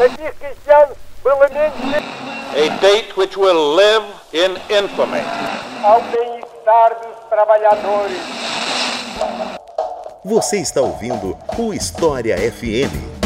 A date which will live in infamy. Ao bem-estar dos trabalhadores. Você está ouvindo o História FM.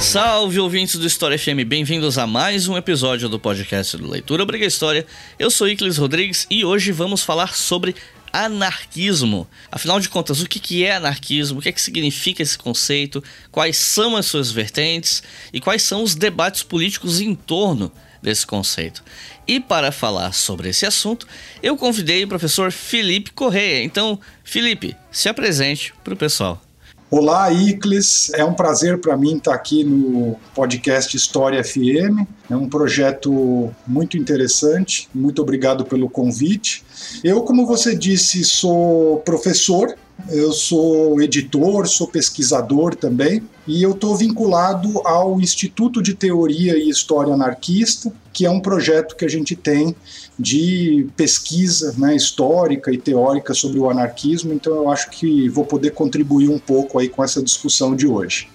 Salve ouvintes do História FM, bem-vindos a mais um episódio do podcast do Leitura Obriga História. Eu sou Iclis Rodrigues e hoje vamos falar sobre anarquismo. Afinal de contas, o que é anarquismo? O que, é que significa esse conceito? Quais são as suas vertentes? E quais são os debates políticos em torno desse conceito? E para falar sobre esse assunto, eu convidei o professor Felipe Correia. Então, Felipe, se apresente para o pessoal. Olá, Icles. É um prazer para mim estar aqui no podcast História FM. É um projeto muito interessante. Muito obrigado pelo convite. Eu, como você disse, sou professor eu sou editor, sou pesquisador também, e eu estou vinculado ao Instituto de Teoria e História Anarquista, que é um projeto que a gente tem de pesquisa né, histórica e teórica sobre o anarquismo, então eu acho que vou poder contribuir um pouco aí com essa discussão de hoje.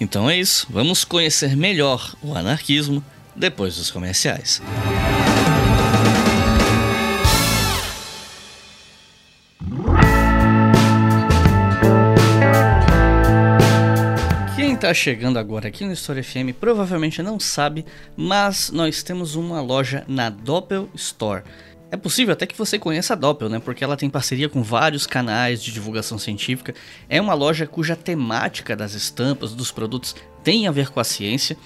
Então é isso, vamos conhecer melhor o anarquismo depois dos comerciais. Está chegando agora aqui no História FM provavelmente não sabe, mas nós temos uma loja na Doppel Store. É possível até que você conheça a Doppel, né? Porque ela tem parceria com vários canais de divulgação científica. É uma loja cuja temática das estampas, dos produtos, tem a ver com a ciência.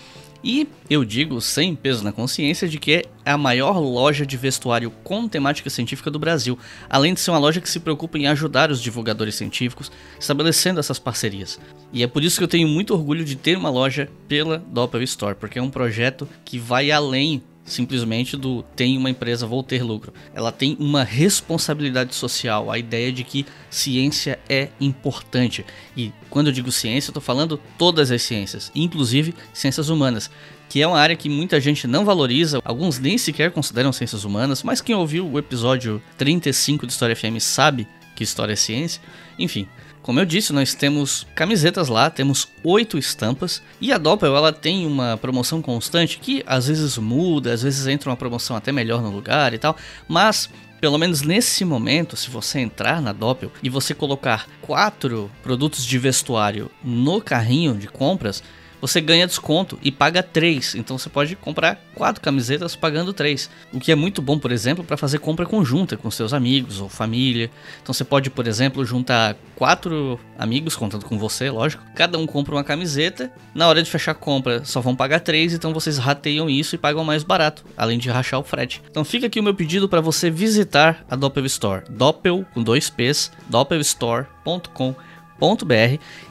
E eu digo sem peso na consciência de que é a maior loja de vestuário com temática científica do Brasil, além de ser uma loja que se preocupa em ajudar os divulgadores científicos, estabelecendo essas parcerias. E é por isso que eu tenho muito orgulho de ter uma loja pela Doppel Store, porque é um projeto que vai além simplesmente do tem uma empresa, vou ter lucro. Ela tem uma responsabilidade social, a ideia de que ciência é importante. E quando eu digo ciência, eu estou falando todas as ciências, inclusive ciências humanas, que é uma área que muita gente não valoriza, alguns nem sequer consideram ciências humanas, mas quem ouviu o episódio 35 do História FM sabe que história é ciência. Enfim, como eu disse, nós temos camisetas lá, temos oito estampas e a Doppel ela tem uma promoção constante que às vezes muda, às vezes entra uma promoção até melhor no lugar e tal, mas pelo menos nesse momento, se você entrar na Doppel e você colocar quatro produtos de vestuário no carrinho de compras, você ganha desconto e paga 3. Então você pode comprar quatro camisetas pagando 3. O que é muito bom, por exemplo, para fazer compra conjunta com seus amigos ou família. Então você pode, por exemplo, juntar quatro amigos, contando com você, lógico. Cada um compra uma camiseta. Na hora de fechar a compra, só vão pagar 3. Então vocês rateiam isso e pagam mais barato, além de rachar o frete. Então fica aqui o meu pedido para você visitar a Doppel Store. Doppel com dois P's, doppelstore.com.br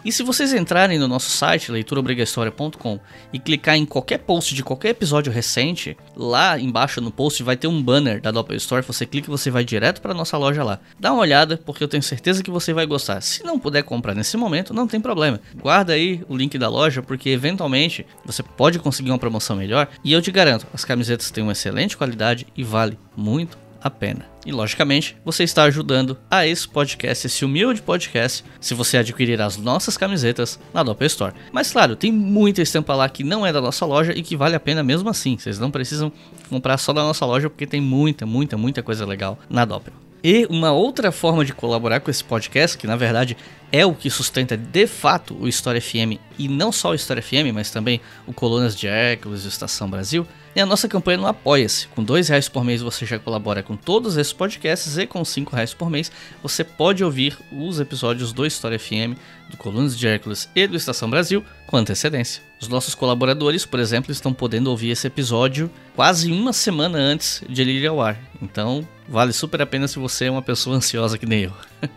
e se vocês entrarem no nosso site, leituraobrigahistoria.com, e clicar em qualquer post de qualquer episódio recente, lá embaixo no post vai ter um banner da Doppel Store. Você clica e você vai direto para nossa loja lá. Dá uma olhada, porque eu tenho certeza que você vai gostar. Se não puder comprar nesse momento, não tem problema. Guarda aí o link da loja, porque eventualmente você pode conseguir uma promoção melhor. E eu te garanto, as camisetas têm uma excelente qualidade e vale muito a pena. E logicamente, você está ajudando a esse podcast, esse humilde podcast, se você adquirir as nossas camisetas na Doppel Store. Mas claro, tem muita estampa lá que não é da nossa loja e que vale a pena mesmo assim. Vocês não precisam comprar só da nossa loja porque tem muita, muita, muita coisa legal na Doppel. E uma outra forma de colaborar com esse podcast, que na verdade é o que sustenta de fato o História FM e não só o História FM, mas também o Colunas de Hércules e o Estação Brasil, é a nossa campanha no Apoia-se. Com dois reais por mês você já colabora com todos esses podcasts e com cinco reais por mês você pode ouvir os episódios do História FM, do Colunas de Hércules e do Estação Brasil com antecedência. Os nossos colaboradores, por exemplo, estão podendo ouvir esse episódio quase uma semana antes de ele ir ao ar. Então, vale super a pena se você é uma pessoa ansiosa que nem eu.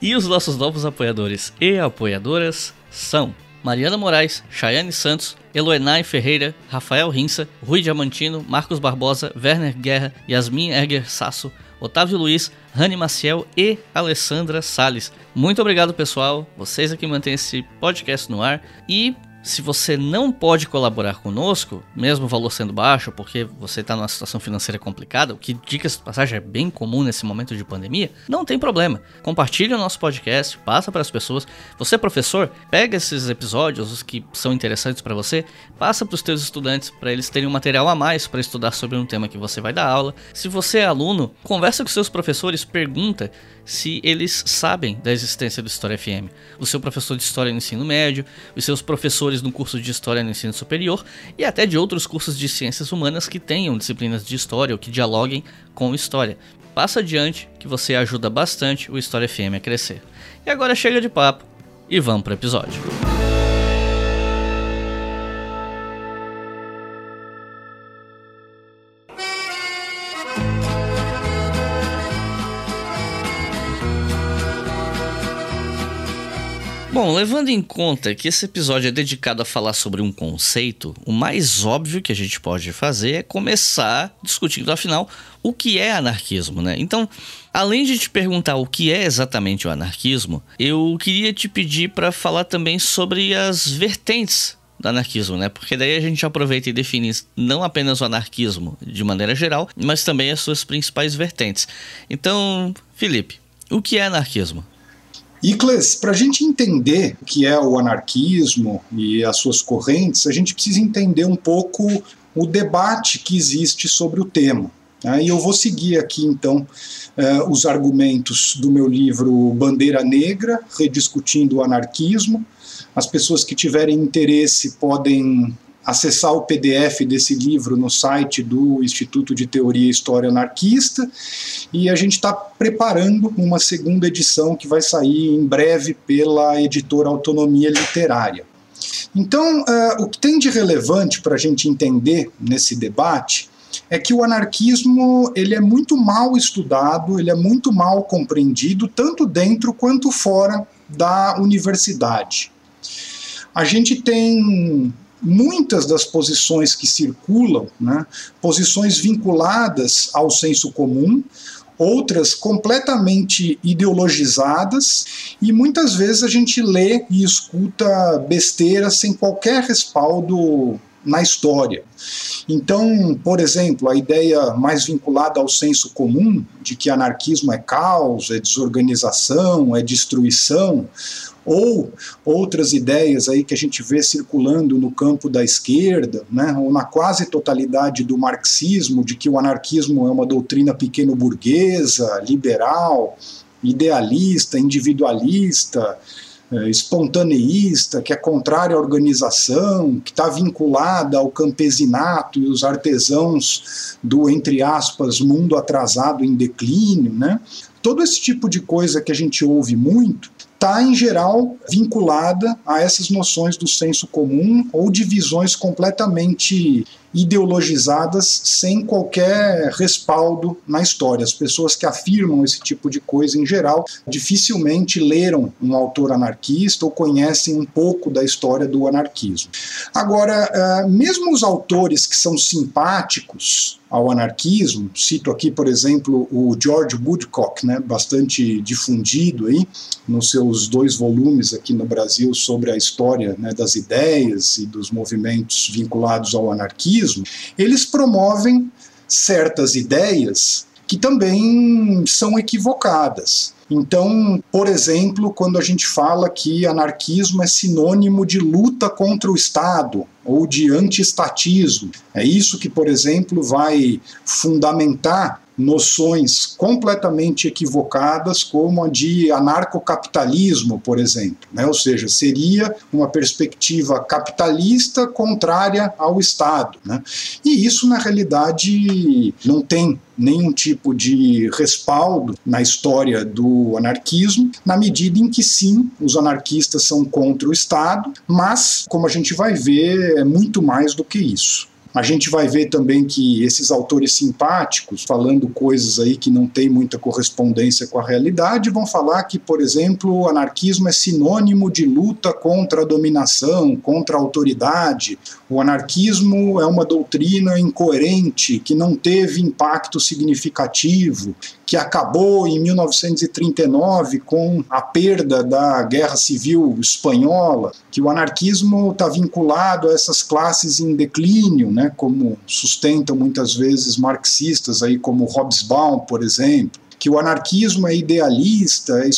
e os nossos novos apoiadores e apoiadoras são Mariana Moraes, Chayane Santos, Eloenay Ferreira, Rafael Rinça, Rui Diamantino, Marcos Barbosa, Werner Guerra, Yasmin Egger Sasso, Otávio Luiz, Rani Maciel e Alessandra Sales. Muito obrigado, pessoal. Vocês aqui mantêm esse podcast no ar. E Se você não pode colaborar conosco, mesmo o valor sendo baixo, porque você está numa situação financeira complicada, o que, dicas de passagem, é bem comum nesse momento de pandemia, não tem problema. Compartilhe o nosso podcast, passa para as pessoas. Você, professor, pega esses episódios, os que são interessantes para você, passa para os teus estudantes, para eles terem um material a mais para estudar sobre um tema que você vai dar aula. Se você é aluno, conversa com seus professores, pergunta se eles sabem da existência do História FM. O seu professor de História no ensino médio, os seus professores no curso de História no ensino superior e até de outros cursos de ciências humanas que tenham disciplinas de História ou que dialoguem com História. Passa adiante que você ajuda bastante o História FM a crescer. E agora chega de papo e vamos para o episódio. Bom, levando em conta que esse episódio é dedicado a falar sobre um conceito, o mais óbvio que a gente pode fazer é começar discutindo, afinal, o que é anarquismo, né? Então, além de te perguntar o que é exatamente o anarquismo, eu queria te pedir para falar também sobre as vertentes do anarquismo, né? Porque daí a gente aproveita e define não apenas o anarquismo de maneira geral, mas também as suas principais vertentes. Então, Felipe, o que é anarquismo? Icles, para a gente entender o que é o anarquismo e as suas correntes, a gente precisa entender um pouco o debate que existe sobre o tema. Né? E eu vou seguir aqui, então, eh, os argumentos do meu livro Bandeira Negra, Rediscutindo o Anarquismo. As pessoas que tiverem interesse podem acessar o PDF desse livro no site do Instituto de Teoria e História Anarquista e a gente está preparando uma segunda edição que vai sair em breve pela editora Autonomia Literária. Então, uh, o que tem de relevante para a gente entender nesse debate é que o anarquismo ele é muito mal estudado, ele é muito mal compreendido, tanto dentro quanto fora da universidade. A gente tem muitas das posições que circulam, né, posições vinculadas ao senso comum, outras completamente ideologizadas, e muitas vezes a gente lê e escuta besteira sem qualquer respaldo na história. Então, por exemplo, a ideia mais vinculada ao senso comum de que anarquismo é caos, é desorganização, é destruição, ou outras ideias aí que a gente vê circulando no campo da esquerda, né, ou na quase totalidade do marxismo, de que o anarquismo é uma doutrina pequeno-burguesa, liberal, idealista, individualista, é, espontaneísta, que é contrária à organização, que está vinculada ao campesinato e os artesãos do, entre aspas, mundo atrasado em declínio, né? Todo esse tipo de coisa que a gente ouve muito está, em geral, vinculada a essas noções do senso comum ou de visões completamente ideologizadas sem qualquer respaldo na história. As pessoas que afirmam esse tipo de coisa, em geral, dificilmente leram um autor anarquista ou conhecem um pouco da história do anarquismo. Agora, eh, mesmo os autores que são simpáticos ao anarquismo, cito aqui, por exemplo, o George Woodcock, né, bastante difundido aí, nos seus dois volumes aqui no Brasil sobre a história né, das ideias e dos movimentos vinculados ao anarquismo, eles promovem certas ideias que também são equivocadas. Então, por exemplo, quando a gente fala que anarquismo é sinônimo de luta contra o Estado ou de antiestatismo, é isso que, por exemplo, vai fundamentar noções completamente equivocadas, como a de anarcocapitalismo, por exemplo. Né? Ou seja, seria uma perspectiva capitalista contrária ao Estado. Né? E isso, na realidade, não tem nenhum tipo de respaldo na história do anarquismo, na medida em que sim, os anarquistas são contra o Estado, mas, como a gente vai ver, é muito mais do que isso. A gente vai ver também que esses autores simpáticos, falando coisas aí que não tem muita correspondência com a realidade, vão falar que, por exemplo, o anarquismo é sinônimo de luta contra a dominação, contra a autoridade. O anarquismo é uma doutrina incoerente, que não teve impacto significativo, que acabou em 1939 com a perda da Guerra Civil Espanhola, que o anarquismo está vinculado a essas classes em declínio, né, como sustentam muitas vezes marxistas aí como Hobsbawm, por exemplo que o anarquismo é idealista, é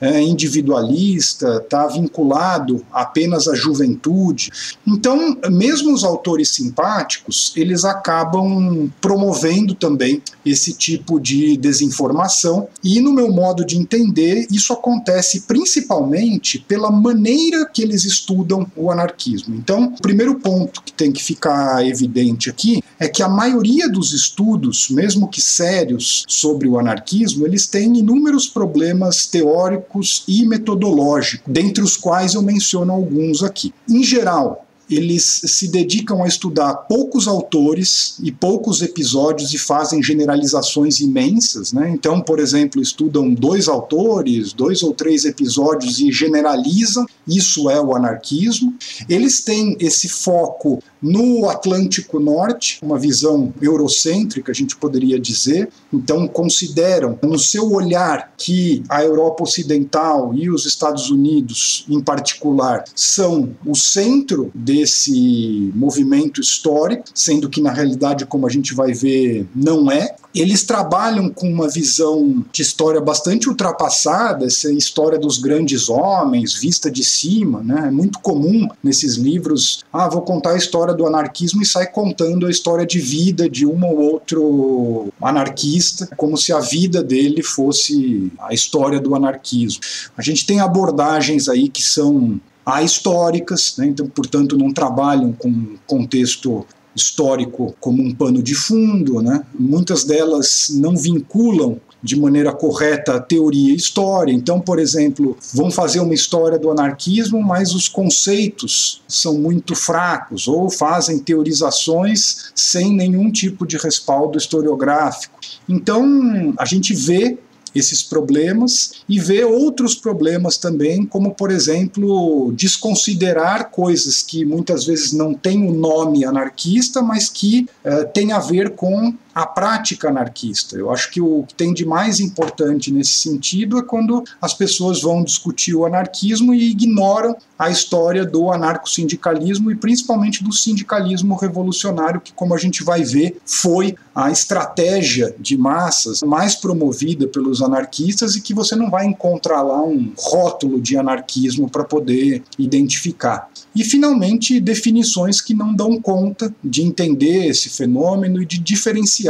é individualista, está vinculado apenas à juventude. Então, mesmo os autores simpáticos, eles acabam promovendo também esse tipo de desinformação, e no meu modo de entender, isso acontece principalmente pela maneira que eles estudam o anarquismo. Então, o primeiro ponto que tem que ficar evidente aqui é que a maioria dos estudos, mesmo que sérios, sobre o anarquismo, eles têm inúmeros problemas teóricos e metodológicos, dentre os quais eu menciono alguns aqui. Em geral, eles se dedicam a estudar poucos autores e poucos episódios e fazem generalizações imensas. Né? Então, por exemplo, estudam dois autores, dois ou três episódios e generalizam. Isso é o anarquismo. Eles têm esse foco no Atlântico Norte, uma visão eurocêntrica, a gente poderia dizer. Então, consideram no seu olhar que a Europa Ocidental e os Estados Unidos, em particular, são o centro desse movimento histórico, sendo que, na realidade, como a gente vai ver, não é. Eles trabalham com uma visão de história bastante ultrapassada, essa história dos grandes homens, vista de cima, né? É muito comum nesses livros, ah, vou contar a história do anarquismo e sai contando a história de vida de um ou outro anarquista, como se a vida dele fosse a história do anarquismo. A gente tem abordagens aí que são ahistóricas, né? então, portanto, não trabalham com contexto histórico como um pano de fundo, né? muitas delas não vinculam de maneira correta teoria e história. Então, por exemplo, vão fazer uma história do anarquismo, mas os conceitos são muito fracos, ou fazem teorizações sem nenhum tipo de respaldo historiográfico. Então, a gente vê esses problemas e ver outros problemas também, como por exemplo, desconsiderar coisas que muitas vezes não têm o nome anarquista, mas que uh, têm a ver com a prática anarquista. Eu acho que o que tem de mais importante nesse sentido é quando as pessoas vão discutir o anarquismo e ignoram a história do anarco-sindicalismo e principalmente do sindicalismo revolucionário, que, como a gente vai ver, foi a estratégia de massas mais promovida pelos anarquistas e que você não vai encontrar lá um rótulo de anarquismo para poder identificar. E, finalmente, definições que não dão conta de entender esse fenômeno e de diferenciar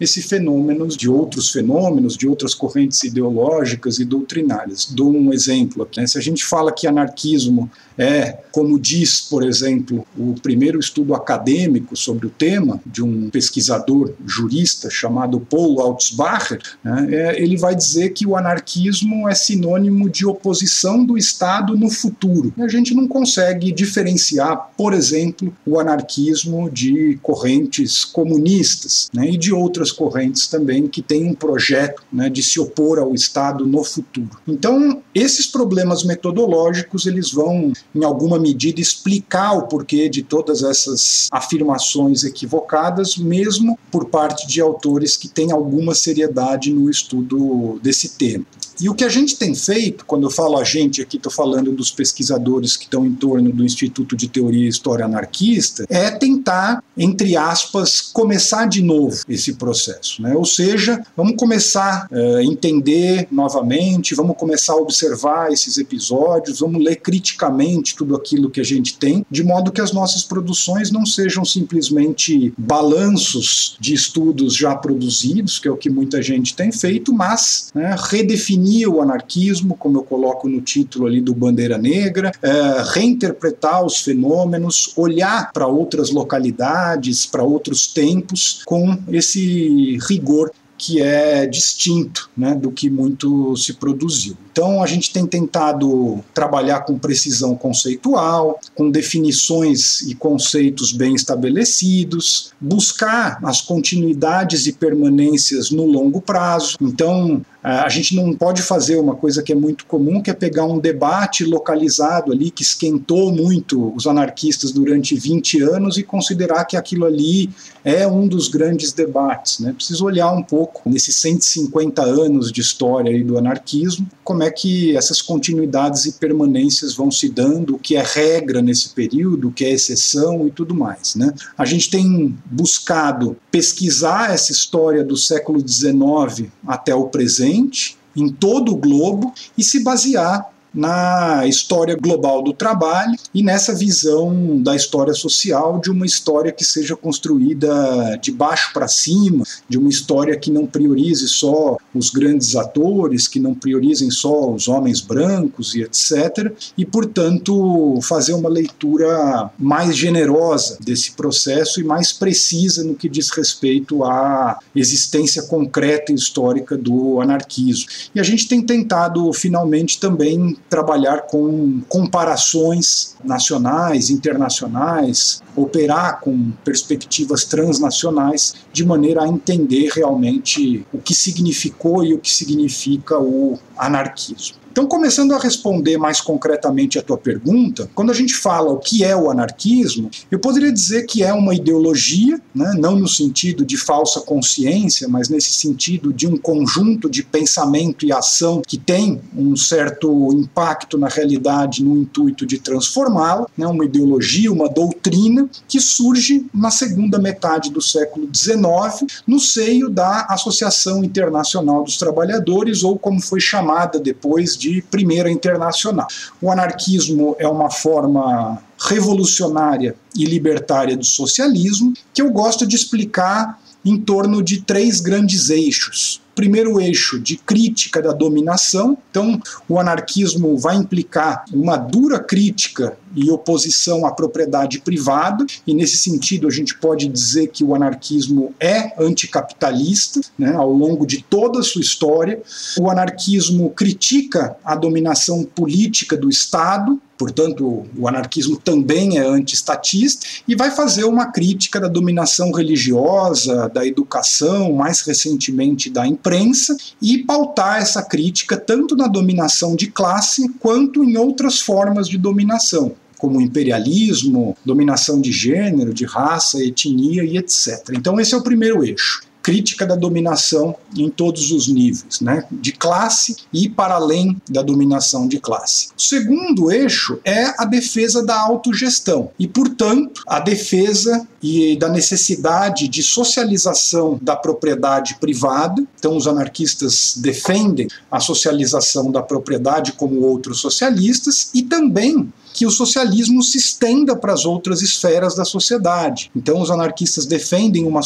esse fenômeno de outros fenômenos, de outras correntes ideológicas e doutrinárias. Dou um exemplo. Né? Se a gente fala que anarquismo é, como diz, por exemplo, o primeiro estudo acadêmico sobre o tema, de um pesquisador jurista chamado Paul Altsbacher, né, é, ele vai dizer que o anarquismo é sinônimo de oposição do Estado no futuro. E a gente não consegue diferenciar, por exemplo, o anarquismo de correntes comunistas né, e de outras correntes também que têm um projeto né, de se opor ao Estado no futuro. Então, esses problemas metodológicos eles vão em alguma medida, explicar o porquê de todas essas afirmações equivocadas, mesmo por parte de autores que têm alguma seriedade no estudo desse tema. E o que a gente tem feito, quando eu falo a gente aqui, estou falando dos pesquisadores que estão em torno do Instituto de Teoria e História Anarquista, é tentar, entre aspas, começar de novo esse processo. Né? Ou seja, vamos começar a uh, entender novamente, vamos começar a observar esses episódios, vamos ler criticamente tudo aquilo que a gente tem, de modo que as nossas produções não sejam simplesmente balanços de estudos já produzidos, que é o que muita gente tem feito, mas né, redefinir definir o anarquismo, como eu coloco no título ali do Bandeira Negra, é, reinterpretar os fenômenos, olhar para outras localidades, para outros tempos, com esse rigor que é distinto né, do que muito se produziu. Então, a gente tem tentado trabalhar com precisão conceitual, com definições e conceitos bem estabelecidos, buscar as continuidades e permanências no longo prazo. Então, a gente não pode fazer uma coisa que é muito comum, que é pegar um debate localizado ali que esquentou muito os anarquistas durante 20 anos e considerar que aquilo ali é um dos grandes debates. Né? Preciso olhar um pouco nesses 150 anos de história aí do anarquismo, como é que essas continuidades e permanências vão se dando, o que é regra nesse período, o que é exceção e tudo mais. Né? A gente tem buscado pesquisar essa história do século XIX até o presente em todo o globo e se basear na história global do trabalho e nessa visão da história social de uma história que seja construída de baixo para cima, de uma história que não priorize só os grandes atores, que não priorizem só os homens brancos e etc. E, portanto, fazer uma leitura mais generosa desse processo e mais precisa no que diz respeito à existência concreta e histórica do anarquismo. E a gente tem tentado, finalmente, também trabalhar com comparações nacionais, internacionais, operar com perspectivas transnacionais, de maneira a entender realmente o que significou e o que significa o anarquismo. Então, começando a responder mais concretamente a tua pergunta, quando a gente fala o que é o anarquismo, eu poderia dizer que é uma ideologia, né, não no sentido de falsa consciência, mas nesse sentido de um conjunto de pensamento e ação que tem um certo impacto na realidade no intuito de transformá-la, né, uma ideologia, uma doutrina que surge na segunda metade do século XIX no seio da Associação Internacional dos Trabalhadores, ou como foi chamada depois de Primeira Internacional. O anarquismo é uma forma revolucionária e libertária do socialismo que eu gosto de explicar em torno de três grandes eixos primeiro eixo de crítica da dominação. Então, o anarquismo vai implicar uma dura crítica e oposição à propriedade privada, e nesse sentido a gente pode dizer que o anarquismo é anticapitalista né, ao longo de toda a sua história. O anarquismo critica a dominação política do Estado, portanto, o anarquismo também é anti-estatista, e vai fazer uma crítica da dominação religiosa, da educação, mais recentemente da imprensa, e pautar essa crítica tanto na dominação de classe quanto em outras formas de dominação como imperialismo, dominação de gênero, de raça, etnia e etc. Então, esse é o primeiro eixo crítica da dominação em todos os níveis, né, de classe e para além da dominação de classe. O segundo eixo é a defesa da autogestão e, portanto, a defesa e da necessidade de socialização da propriedade privada. Então, os anarquistas defendem a socialização da propriedade como outros socialistas e também que o socialismo se estenda para as outras esferas da sociedade. Então, os anarquistas defendem uma,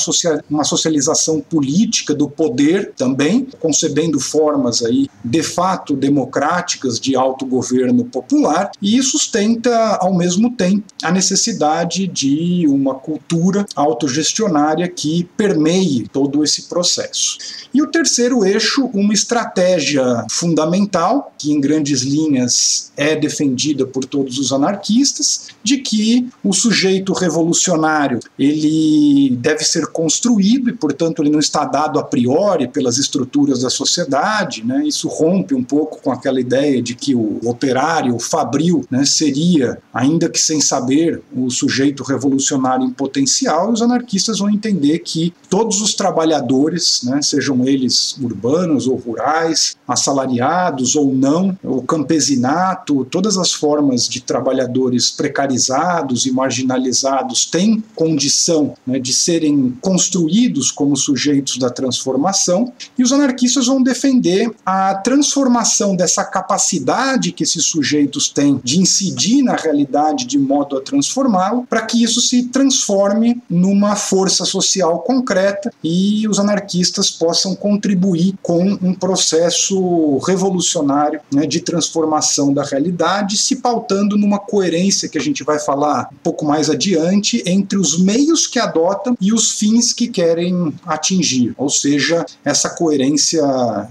uma socialização política do poder também, concebendo formas aí de fato democráticas de autogoverno popular, e sustenta ao mesmo tempo a necessidade de uma cultura autogestionária que permeie todo esse processo. E o terceiro eixo, uma estratégia fundamental, que em grandes linhas é defendida por todos os anarquistas, de que o sujeito revolucionário ele deve ser construído e, portanto, ele não está dado a priori pelas estruturas da sociedade. Né? Isso rompe um pouco com aquela ideia de que o operário, o fabril, né, seria, ainda que sem saber, o sujeito revolucionário em potencial. E os anarquistas vão entender que todos os trabalhadores, né, sejam eles urbanos ou rurais, assalariados ou não, o campesinato, todas as formas de trabalhadores precarizados e marginalizados têm condição né, de serem construídos como sujeitos da transformação, e os anarquistas vão defender a transformação dessa capacidade que esses sujeitos têm de incidir na realidade de modo a transformá-lo, para que isso se transforme numa força social concreta e os anarquistas possam contribuir com um processo revolucionário né, de transformação da realidade, se pautando pensando numa coerência que a gente vai falar um pouco mais adiante entre os meios que adotam e os fins que querem atingir, ou seja, essa coerência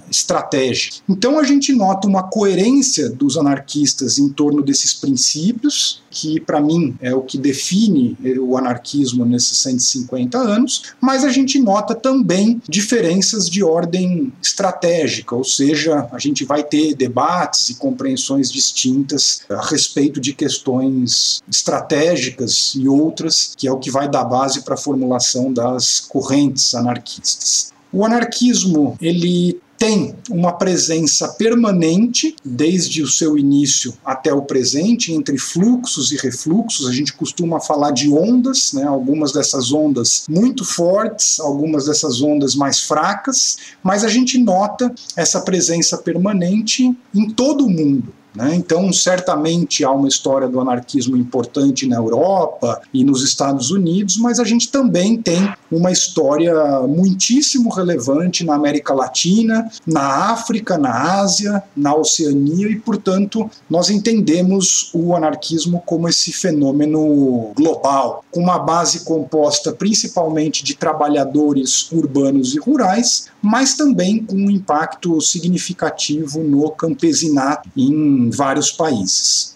estratégica. Então a gente nota uma coerência dos anarquistas em torno desses princípios, que para mim é o que define o anarquismo nesses 150 anos, mas a gente nota também diferenças de ordem estratégica, ou seja, a gente vai ter debates e compreensões distintas a respeito de questões estratégicas e outras, que é o que vai dar base para a formulação das correntes anarquistas. O anarquismo ele tem uma presença permanente desde o seu início até o presente, entre fluxos e refluxos. A gente costuma falar de ondas, né? algumas dessas ondas muito fortes, algumas dessas ondas mais fracas, mas a gente nota essa presença permanente em todo o mundo. Né? Então, certamente há uma história do anarquismo importante na Europa e nos Estados Unidos, mas a gente também tem uma história muitíssimo relevante na América Latina, na África, na Ásia, na Oceania e, portanto, nós entendemos o anarquismo como esse fenômeno global, com uma base composta principalmente de trabalhadores urbanos e rurais, mas também com um impacto significativo no campesinato em vários países.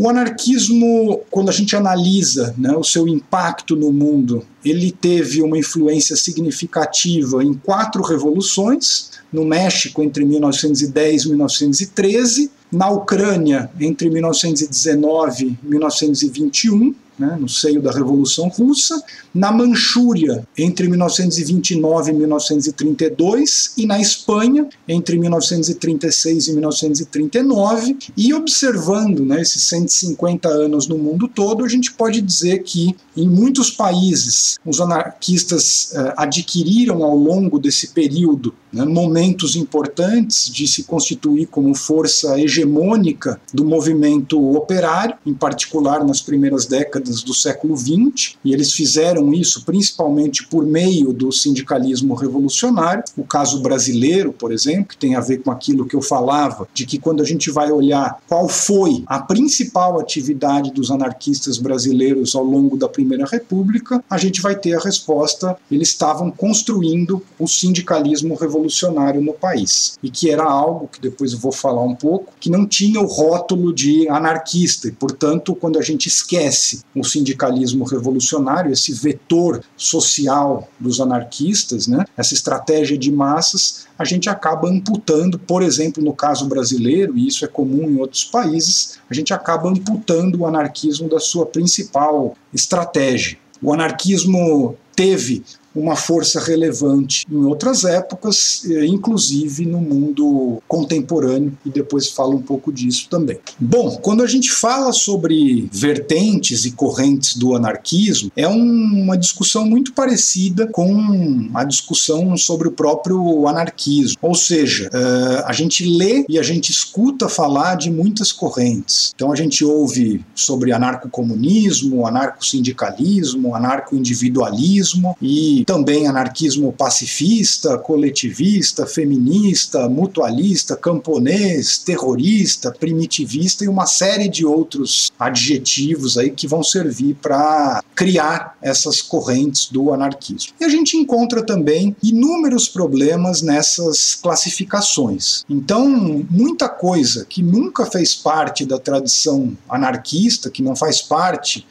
O anarquismo, quando a gente analisa né, o seu impacto no mundo, ele teve uma influência significativa em quatro revoluções: no México entre 1910 e 1913, na Ucrânia entre 1919 e 1921, né, no seio da Revolução Russa, na Manchúria entre 1929 e 1932 e na Espanha entre 1936 e 1939 e observando né, esses 150 anos no mundo todo, a gente pode dizer que em muitos países os anarquistas eh, adquiriram ao longo desse período né, momentos importantes de se constituir como força hegemônica do movimento operário, em particular nas primeiras décadas do século XX, e eles fizeram isso principalmente por meio do sindicalismo revolucionário. O caso brasileiro, por exemplo, que tem a ver com aquilo que eu falava, de que quando a gente vai olhar qual foi a principal atividade dos anarquistas brasileiros ao longo da Primeira República, a gente vai ter a resposta: eles estavam construindo o sindicalismo revolucionário no país. E que era algo que depois eu vou falar um pouco, que não tinha o rótulo de anarquista, e portanto, quando a gente esquece o sindicalismo revolucionário, esse vetor social dos anarquistas, né, essa estratégia de massas, a gente acaba amputando, por exemplo, no caso brasileiro, e isso é comum em outros países, a gente acaba amputando o anarquismo da sua principal estratégia. O anarquismo teve uma força relevante em outras épocas, eh, inclusive no mundo contemporâneo, e depois falo um pouco disso também. Bom, quando a gente fala sobre vertentes e correntes do anarquismo, é um, uma discussão muito parecida com a discussão sobre o próprio anarquismo. Ou seja, uh, a gente lê e a gente escuta falar de muitas correntes. Então a gente ouve sobre anarcocomunismo, anarcosindicalismo, anarcoindividualismo e também anarquismo pacifista, coletivista, feminista, mutualista, camponês, terrorista, primitivista e uma série de outros adjetivos aí que vão servir para criar essas correntes do anarquismo. E a gente encontra também inúmeros problemas nessas classificações. Então, muita coisa que nunca fez parte da tradição anarquista, que não faz parte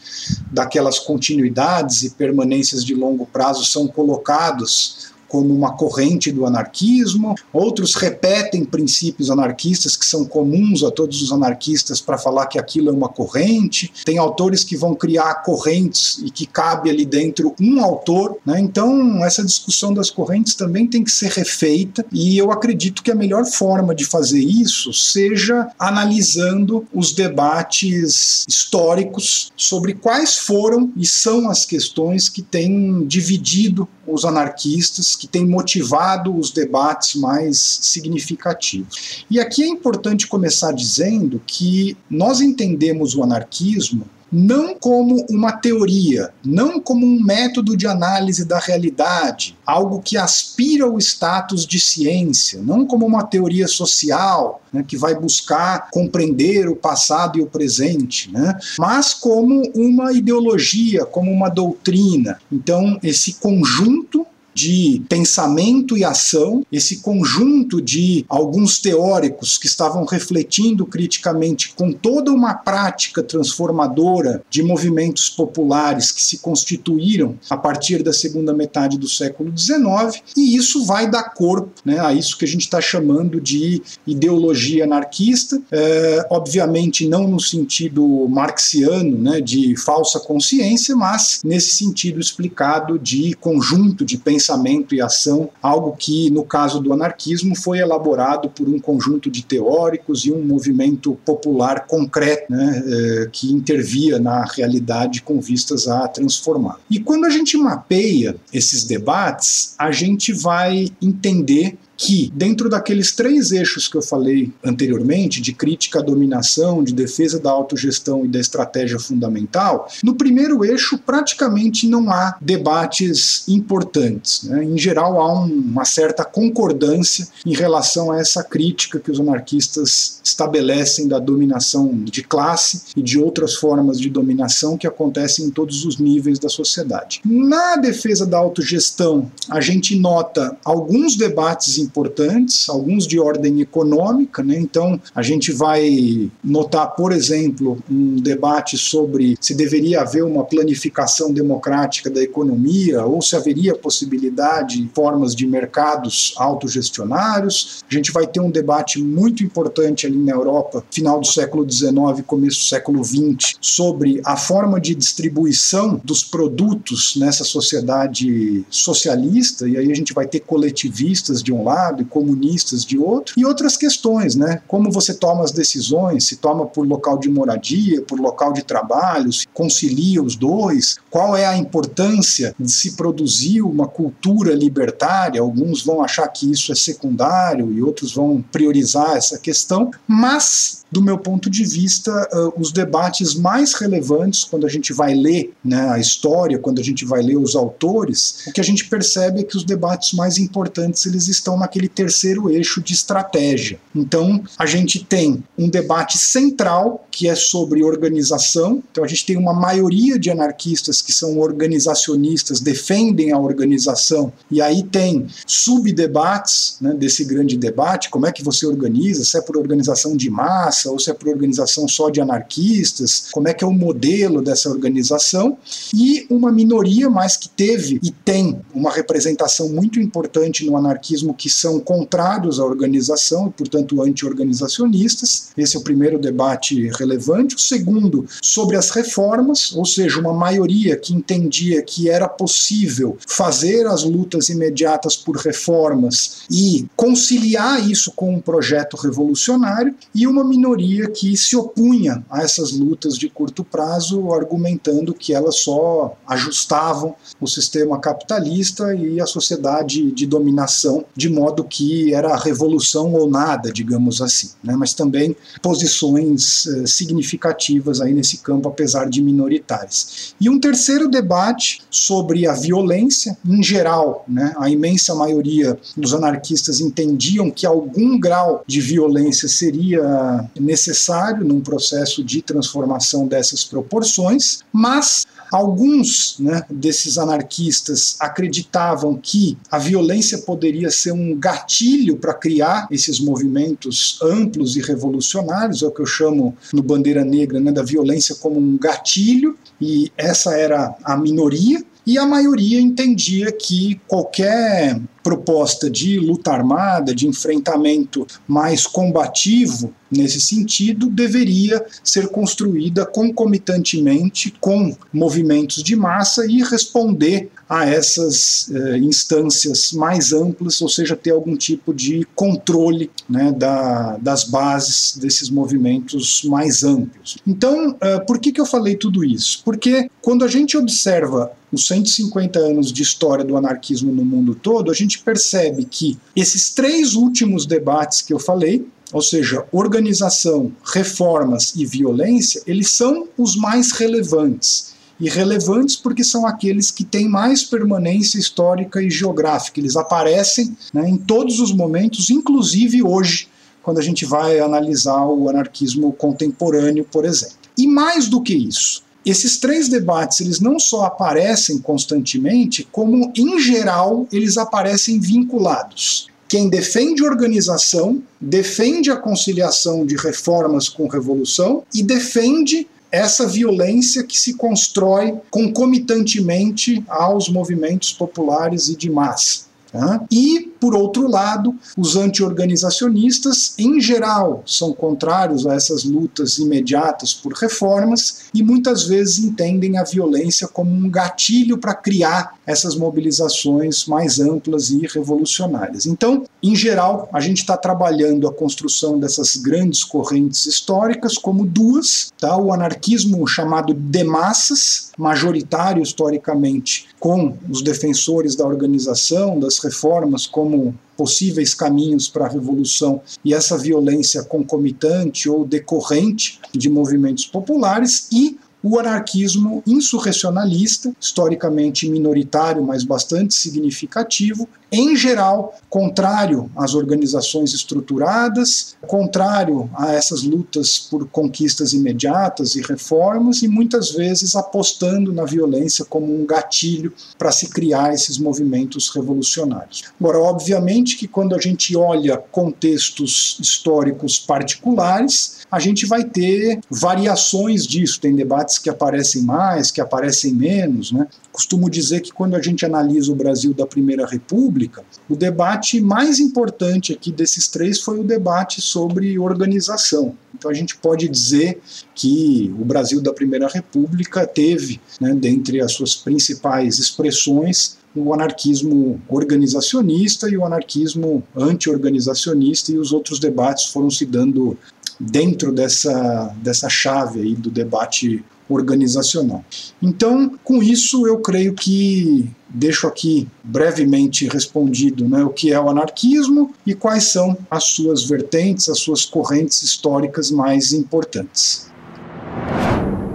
daquelas continuidades e permanências de longo prazo são colocados como uma corrente do anarquismo, outros repetem princípios anarquistas que são comuns a todos os anarquistas para falar que aquilo é uma corrente. Tem autores que vão criar correntes e que cabe ali dentro um autor, né? Então, essa discussão das correntes também tem que ser refeita e eu acredito que a melhor forma de fazer isso seja analisando os debates históricos sobre quais foram e são as questões que têm dividido os anarquistas, que têm motivado os debates mais significativos. E aqui é importante começar dizendo que nós entendemos o anarquismo não como uma teoria, não como um método de análise da realidade, algo que aspira ao status de ciência, não como uma teoria social né, que vai buscar compreender o passado e o presente, né, mas como uma ideologia, como uma doutrina. Então, esse conjunto de pensamento e ação, esse conjunto de alguns teóricos que estavam refletindo criticamente com toda uma prática transformadora de movimentos populares que se constituíram a partir da segunda metade do século XIX, e isso vai dar corpo né, a isso que a gente está chamando de ideologia anarquista, é, obviamente não no sentido marxiano, né, de falsa consciência, mas nesse sentido explicado de conjunto de pensamento pensamento e ação, algo que, no caso do anarquismo, foi elaborado por um conjunto de teóricos e um movimento popular concreto, né, eh, que intervia na realidade com vistas a transformar. E quando a gente mapeia esses debates, a gente vai entender que, dentro daqueles três eixos que eu falei anteriormente, de crítica à dominação, de defesa da autogestão e da estratégia fundamental, no primeiro eixo praticamente não há debates importantes. Né? Em geral, há um, uma certa concordância em relação a essa crítica que os anarquistas estabelecem da dominação de classe e de outras formas de dominação que acontecem em todos os níveis da sociedade. Na defesa da autogestão, a gente nota alguns debates importantes, alguns de ordem econômica, né? então a gente vai notar, por exemplo, um debate sobre se deveria haver uma planificação democrática da economia ou se haveria possibilidade de formas de mercados autogestionários. A gente vai ter um debate muito importante ali na Europa, final do século XIX, começo do século XX, sobre a forma de distribuição dos produtos nessa sociedade socialista, e aí a gente vai ter coletivistas de um lado, lado e comunistas de outro, e outras questões, né? Como você toma as decisões, se toma por local de moradia, por local de trabalho, se concilia os dois, qual é a importância de se produzir uma cultura libertária, alguns vão achar que isso é secundário e outros vão priorizar essa questão, mas do meu ponto de vista, uh, os debates mais relevantes, quando a gente vai ler né, a história, quando a gente vai ler os autores, o que a gente percebe é que os debates mais importantes eles estão naquele terceiro eixo de estratégia. Então, a gente tem um debate central, que é sobre organização. Então, a gente tem uma maioria de anarquistas que são organizacionistas, defendem a organização, e aí tem subdebates né, desse grande debate: como é que você organiza, se é por organização de massa massa ou se é por organização só de anarquistas, como é que é o modelo dessa organização, e uma minoria, mas que teve e tem uma representação muito importante no anarquismo que são contrários à organização e, portanto, anti-organizacionistas. Esse é o primeiro debate relevante. O segundo, sobre as reformas, ou seja, uma maioria que entendia que era possível fazer as lutas imediatas por reformas e conciliar isso com um projeto revolucionário, e uma minoria minoria que se opunha a essas lutas de curto prazo, argumentando que elas só ajustavam o sistema capitalista e a sociedade de dominação, de modo que era revolução ou nada, digamos assim. Né? Mas também posições eh, significativas aí nesse campo, apesar de minoritárias. E um terceiro debate sobre a violência, em geral, né? a imensa maioria dos anarquistas entendiam que algum grau de violência seria necessário num processo de transformação dessas proporções, mas Alguns né, desses anarquistas acreditavam que a violência poderia ser um gatilho para criar esses movimentos amplos e revolucionários, é o que eu chamo no Bandeira Negra né, da violência como um gatilho, e essa era a minoria. E a maioria entendia que qualquer proposta de luta armada, de enfrentamento mais combativo, nesse sentido, deveria ser construída concomitantemente com movimentos de massa e responder a essas eh, instâncias mais amplas, ou seja, ter algum tipo de controle né, da, das bases desses movimentos mais amplos. Então, eh, por que, que eu falei tudo isso? Porque quando a gente observa os 150 anos de história do anarquismo no mundo todo, a gente percebe que esses três últimos debates que eu falei, ou seja, organização, reformas e violência, eles são os mais relevantes. E relevantes porque são aqueles que têm mais permanência histórica e geográfica. Eles aparecem né, em todos os momentos, inclusive hoje, quando a gente vai analisar o anarquismo contemporâneo, por exemplo. E mais do que isso, esses três debates eles não só aparecem constantemente, como em geral eles aparecem vinculados. Quem defende organização, defende a conciliação de reformas com revolução e defende essa violência que se constrói concomitantemente aos movimentos populares e de massa. Tá? E, por outro lado, os anti-organizacionistas, em geral, são contrários a essas lutas imediatas por reformas e muitas vezes entendem a violência como um gatilho para criar essas mobilizações mais amplas e revolucionárias. Então, em geral, a gente está trabalhando a construção dessas grandes correntes históricas como duas: tá? o anarquismo chamado de massas, majoritário historicamente, com os defensores da organização, das reformas como possíveis caminhos para a revolução e essa violência concomitante ou decorrente de movimentos populares e o anarquismo insurrecionalista, historicamente minoritário, mas bastante significativo, em geral, contrário às organizações estruturadas, contrário a essas lutas por conquistas imediatas e reformas, e muitas vezes apostando na violência como um gatilho para se criar esses movimentos revolucionários. Agora, obviamente que quando a gente olha contextos históricos particulares, a gente vai ter variações disso, tem debates que aparecem mais, que aparecem menos. Né? Costumo dizer que quando a gente analisa o Brasil da Primeira República, o debate mais importante aqui desses três foi o debate sobre organização. Então a gente pode dizer que o Brasil da Primeira República teve, né, dentre as suas principais expressões, o anarquismo organizacionista e o anarquismo anti-organizacionista, e os outros debates foram se dando dentro dessa, dessa chave aí do debate organizacional. Então, com isso, eu creio que deixo aqui brevemente respondido né, o que é o anarquismo e quais são as suas vertentes, as suas correntes históricas mais importantes.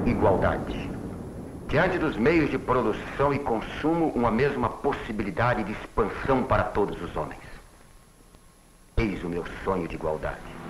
Igualdade. Diante dos meios de produção e consumo, uma mesma possibilidade de expansão para todos os homens. Eis o meu sonho de igualdade.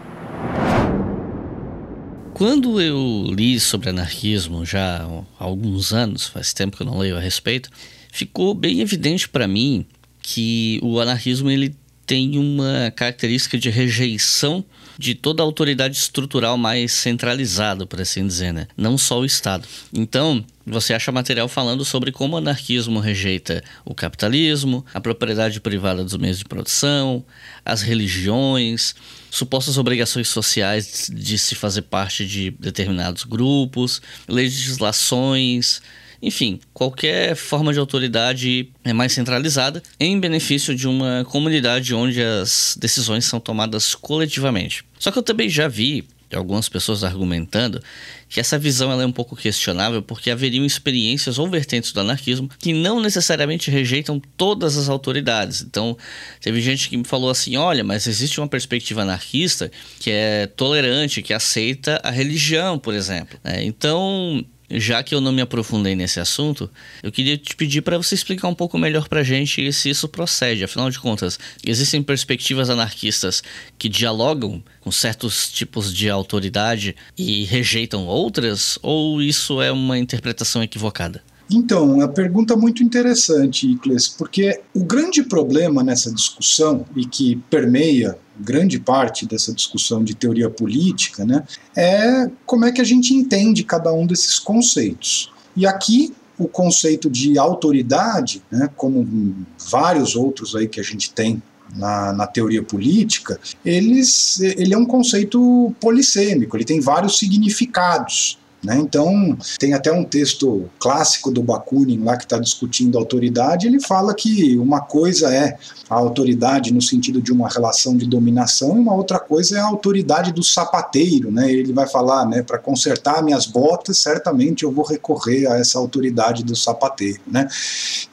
Quando eu li sobre anarquismo já há alguns anos, faz tempo que eu não leio a respeito, ficou bem evidente para mim que o anarquismo ele tem uma característica de rejeição de toda a autoridade estrutural mais centralizada, por assim dizer, né? Não só o Estado. Então, você acha material falando sobre como o anarquismo rejeita o capitalismo, a propriedade privada dos meios de produção, as religiões, supostas obrigações sociais de se fazer parte de determinados grupos, legislações, enfim, qualquer forma de autoridade é mais centralizada em benefício de uma comunidade onde as decisões são tomadas coletivamente. Só que eu também já vi algumas pessoas argumentando que essa visão ela é um pouco questionável porque haveriam experiências ou vertentes do anarquismo que não necessariamente rejeitam todas as autoridades. Então, teve gente que me falou assim: olha, mas existe uma perspectiva anarquista que é tolerante, que aceita a religião, por exemplo. É, então, já que eu não me aprofundei nesse assunto, eu queria te pedir para você explicar um pouco melhor para a gente se isso procede. Afinal de contas, existem perspectivas anarquistas que dialogam com certos tipos de autoridade e rejeitam outras, ou isso é uma interpretação equivocada? Então, a pergunta é muito interessante, Icles, porque o grande problema nessa discussão, e que permeia grande parte dessa discussão de teoria política, né, é como é que a gente entende cada um desses conceitos. E aqui o conceito de autoridade, né, como vários outros aí que a gente tem na, na, teoria política, eles, ele é um conceito polissêmico, ele tem vários significados. Né? Então, tem até um texto clássico do Bakunin lá que está discutindo a autoridade. Ele fala que uma coisa é a autoridade no sentido de uma relação de dominação, e uma outra coisa é a autoridade do sapateiro. Né? Ele vai falar, né, para consertar minhas botas, certamente eu vou recorrer a essa autoridade do sapateiro. Né?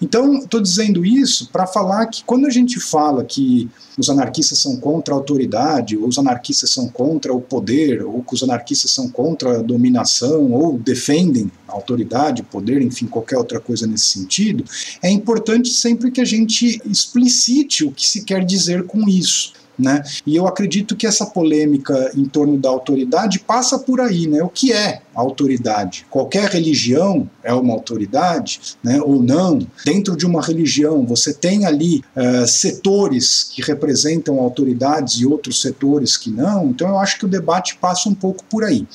Então, estou dizendo isso para falar que quando a gente fala que os anarquistas são contra a autoridade, ou os anarquistas são contra o poder, ou que os anarquistas são contra a dominação, ou defendem a autoridade, poder, enfim, qualquer outra coisa nesse sentido, é importante sempre que a gente explicite o que se quer dizer com isso. Né? E eu acredito que essa polêmica em torno da autoridade passa por aí, né? O que é autoridade? Qualquer religião é uma autoridade, né? Ou não? Dentro de uma religião, você tem ali uh, setores que representam autoridades e outros setores que não. Então, eu acho que o debate passa um pouco por aí.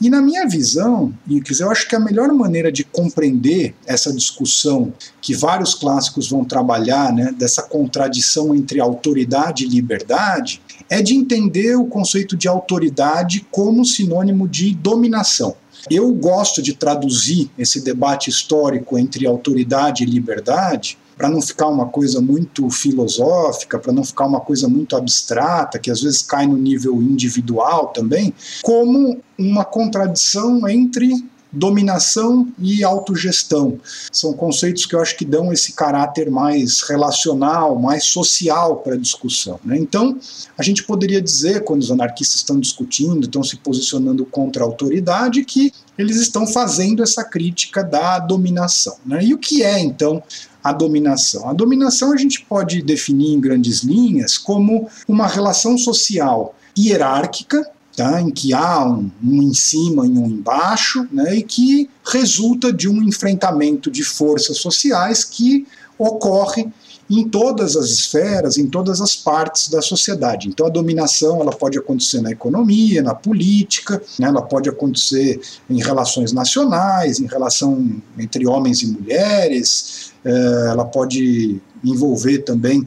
E na minha visão, Icles, eu acho que a melhor maneira de compreender essa discussão que vários clássicos vão trabalhar, né? Dessa contradição entre autoridade e liberdade é de entender o conceito de autoridade como sinônimo de dominação. Eu gosto de traduzir esse debate histórico entre autoridade e liberdade para não ficar uma coisa muito filosófica, para não ficar uma coisa muito abstrata, que às vezes cai no nível individual também, como uma contradição entre dominação e autogestão. São conceitos que eu acho que dão esse caráter mais relacional, mais social para a discussão. Né? Então, a gente poderia dizer, quando os anarquistas estão discutindo, estão se posicionando contra a autoridade, que eles estão fazendo essa crítica da dominação. Né? E o que é, então, a dominação? A dominação a gente pode definir em grandes linhas como uma relação social hierárquica tá? em que há um, um, em cima e um embaixo, né? e que resulta de um enfrentamento de forças sociais que ocorre em todas as esferas, em todas as partes da sociedade. Então a dominação ela pode acontecer na economia, na política, né? ela pode acontecer em relações nacionais, em relação entre homens e mulheres, eh, ela pode envolver também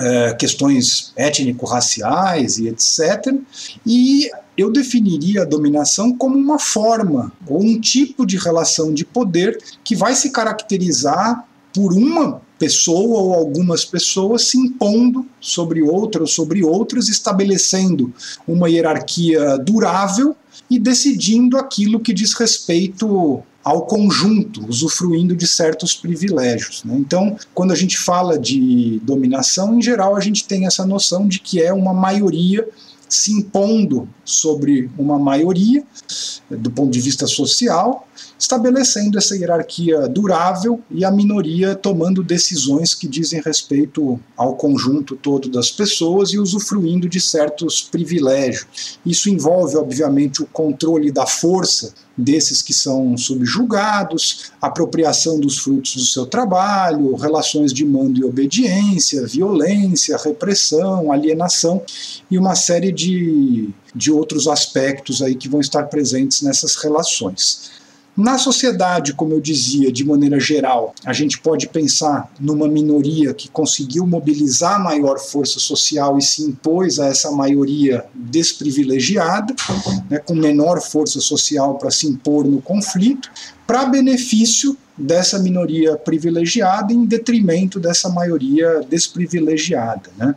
eh, questões étnico-raciais e etc. E eu definiria a dominação como uma forma ou um tipo de relação de poder que vai se caracterizar por uma pessoa ou algumas pessoas se impondo sobre outra ou sobre outras, estabelecendo uma hierarquia durável e decidindo aquilo que diz respeito ao conjunto, usufruindo de certos privilégios. Né? Então, quando a gente fala de dominação, em geral, a gente tem essa noção de que é uma maioria se impondo sobre uma maioria, do ponto de vista social, estabelecendo essa hierarquia durável e a minoria tomando decisões que dizem respeito ao conjunto todo das pessoas e usufruindo de certos privilégios. Isso envolve, obviamente, o controle da força desses que são subjugados, apropriação dos frutos do seu trabalho, relações de mando e obediência, violência, repressão, alienação e uma série de, de outros aspectos aí que vão estar presentes nessas relações. Na sociedade, como eu dizia, de maneira geral, a gente pode pensar numa minoria que conseguiu mobilizar maior força social e se impôs a essa maioria desprivilegiada, né, com menor força social para se impor no conflito, para benefício dessa minoria privilegiada em detrimento dessa maioria desprivilegiada. Né?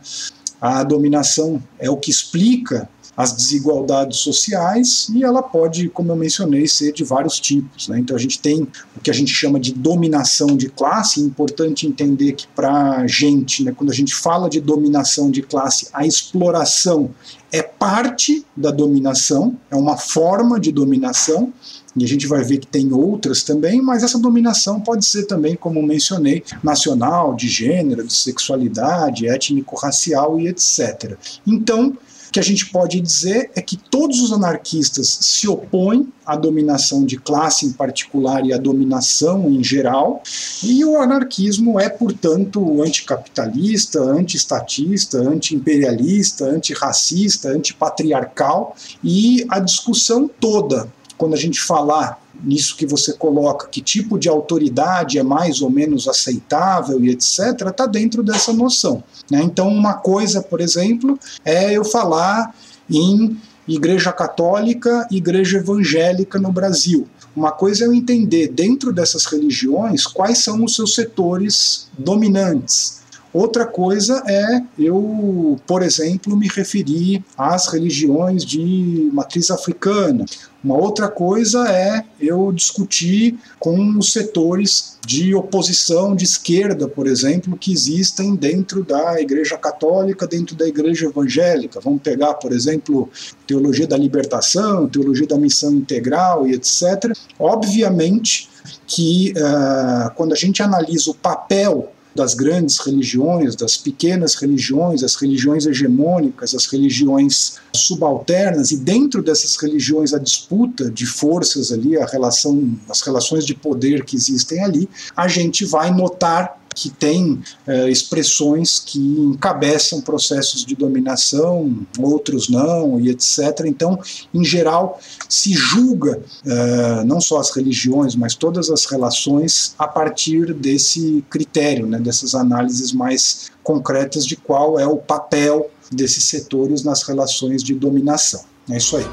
A dominação é o que explica as desigualdades sociais e ela pode, como eu mencionei, ser de vários tipos. Né? Então a gente tem o que a gente chama de dominação de classe. É importante entender que para a gente, né, quando a gente fala de dominação de classe, a exploração é parte da dominação, é uma forma de dominação. E a gente vai ver que tem outras também, mas essa dominação pode ser também, como mencionei, nacional, de gênero, de sexualidade, étnico-racial e etc. Então, o que a gente pode dizer é que todos os anarquistas se opõem à dominação de classe em particular e à dominação em geral, e o anarquismo é, portanto, anticapitalista, antiestatista, antiimperialista, antirracista, antipatriarcal, e a discussão toda, quando a gente falar nisso que você coloca, que tipo de autoridade é mais ou menos aceitável e etc., está dentro dessa noção. Né? Então, uma coisa, por exemplo, é eu falar em Igreja Católica Igreja Evangélica no Brasil. Uma coisa é eu entender dentro dessas religiões quais são os seus setores dominantes. Outra coisa é eu, por exemplo, me referir às religiões de matriz africana. Uma outra coisa é eu discutir com os setores de oposição de esquerda, por exemplo, que existem dentro da Igreja Católica, dentro da Igreja Evangélica. Vamos pegar, por exemplo, teologia da libertação, teologia da missão integral e etc. Obviamente que uh, quando a gente analisa o papel das grandes religiões, das pequenas religiões, as religiões hegemônicas, as religiões subalternas, e dentro dessas religiões a disputa de forças ali, a relação, as relações de poder que existem ali, a gente vai notar que tem é, expressões que encabeçam processos de dominação, outros não, e etc. Então, em geral, se julga é, não só as religiões, mas todas as relações a partir desse critério, né, dessas análises mais concretas de qual é o papel desses setores nas relações de dominação. É isso aí.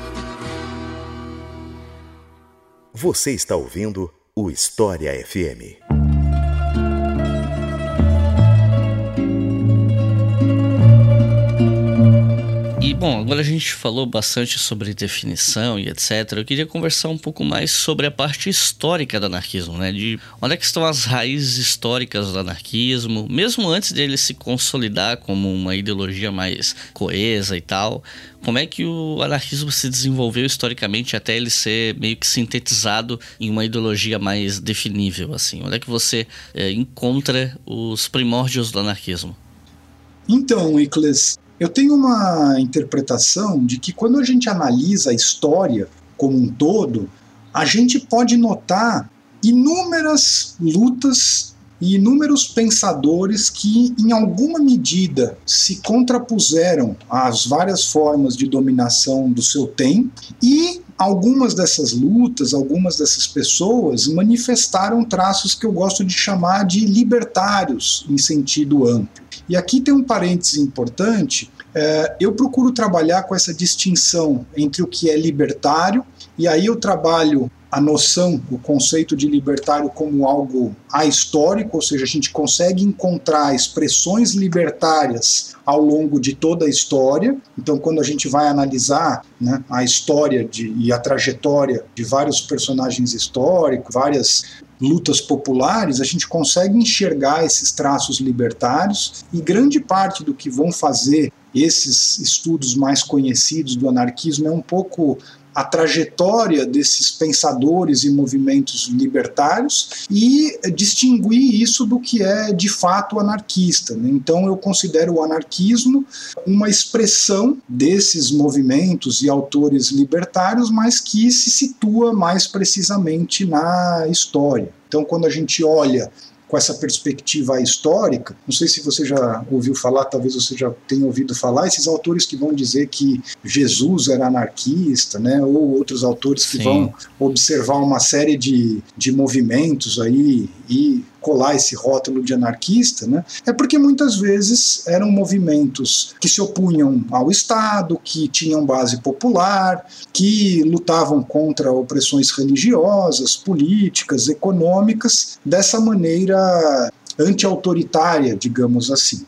Você está ouvindo o História FM. Bom, agora a gente falou bastante sobre definição e etc. Eu queria conversar um pouco mais sobre a parte histórica do anarquismo, né? De onde é que estão as raízes históricas do anarquismo, mesmo antes dele se consolidar como uma ideologia mais coesa e tal. Como é que o anarquismo se desenvolveu historicamente até ele ser meio que sintetizado em uma ideologia mais definível, assim? Onde é que você é, encontra os primórdios do anarquismo? Então, Icles, eu tenho uma interpretação de que quando a gente analisa a história como um todo, a gente pode notar inúmeras lutas e inúmeros pensadores que, em alguma medida, se contrapuseram às várias formas de dominação do seu tempo e algumas dessas lutas, algumas dessas pessoas manifestaram traços que eu gosto de chamar de libertários em sentido amplo. E aqui tem um parêntese importante. É, eu procuro trabalhar com essa distinção entre o que é libertário, e aí eu trabalho a noção, o conceito de libertário como algo ahistórico, ou seja, a gente consegue encontrar expressões libertárias ao longo de toda a história. Então, quando a gente vai analisar né, a história de, e a trajetória de vários personagens históricos, várias lutas populares, a gente consegue enxergar esses traços libertários e grande parte do que vão fazer esses estudos mais conhecidos do anarquismo é um pouco a trajetória desses pensadores e movimentos libertários e distinguir isso do que é de fato anarquista. Né? Então eu considero o anarquismo uma expressão desses movimentos e autores libertários, mas que se situa mais precisamente na história. Então, quando a gente olha com essa perspectiva histórica. Não sei se você já ouviu falar, talvez você já tenha ouvido falar, esses autores que vão dizer que Jesus era anarquista, né, ou outros autores que Sim. vão observar uma série de, de movimentos aí e colar esse rótulo de anarquista, né, é porque muitas vezes eram movimentos que se opunham ao Estado, que tinham base popular, que lutavam contra opressões religiosas, políticas, econômicas, dessa maneira anti-autoritária, digamos assim,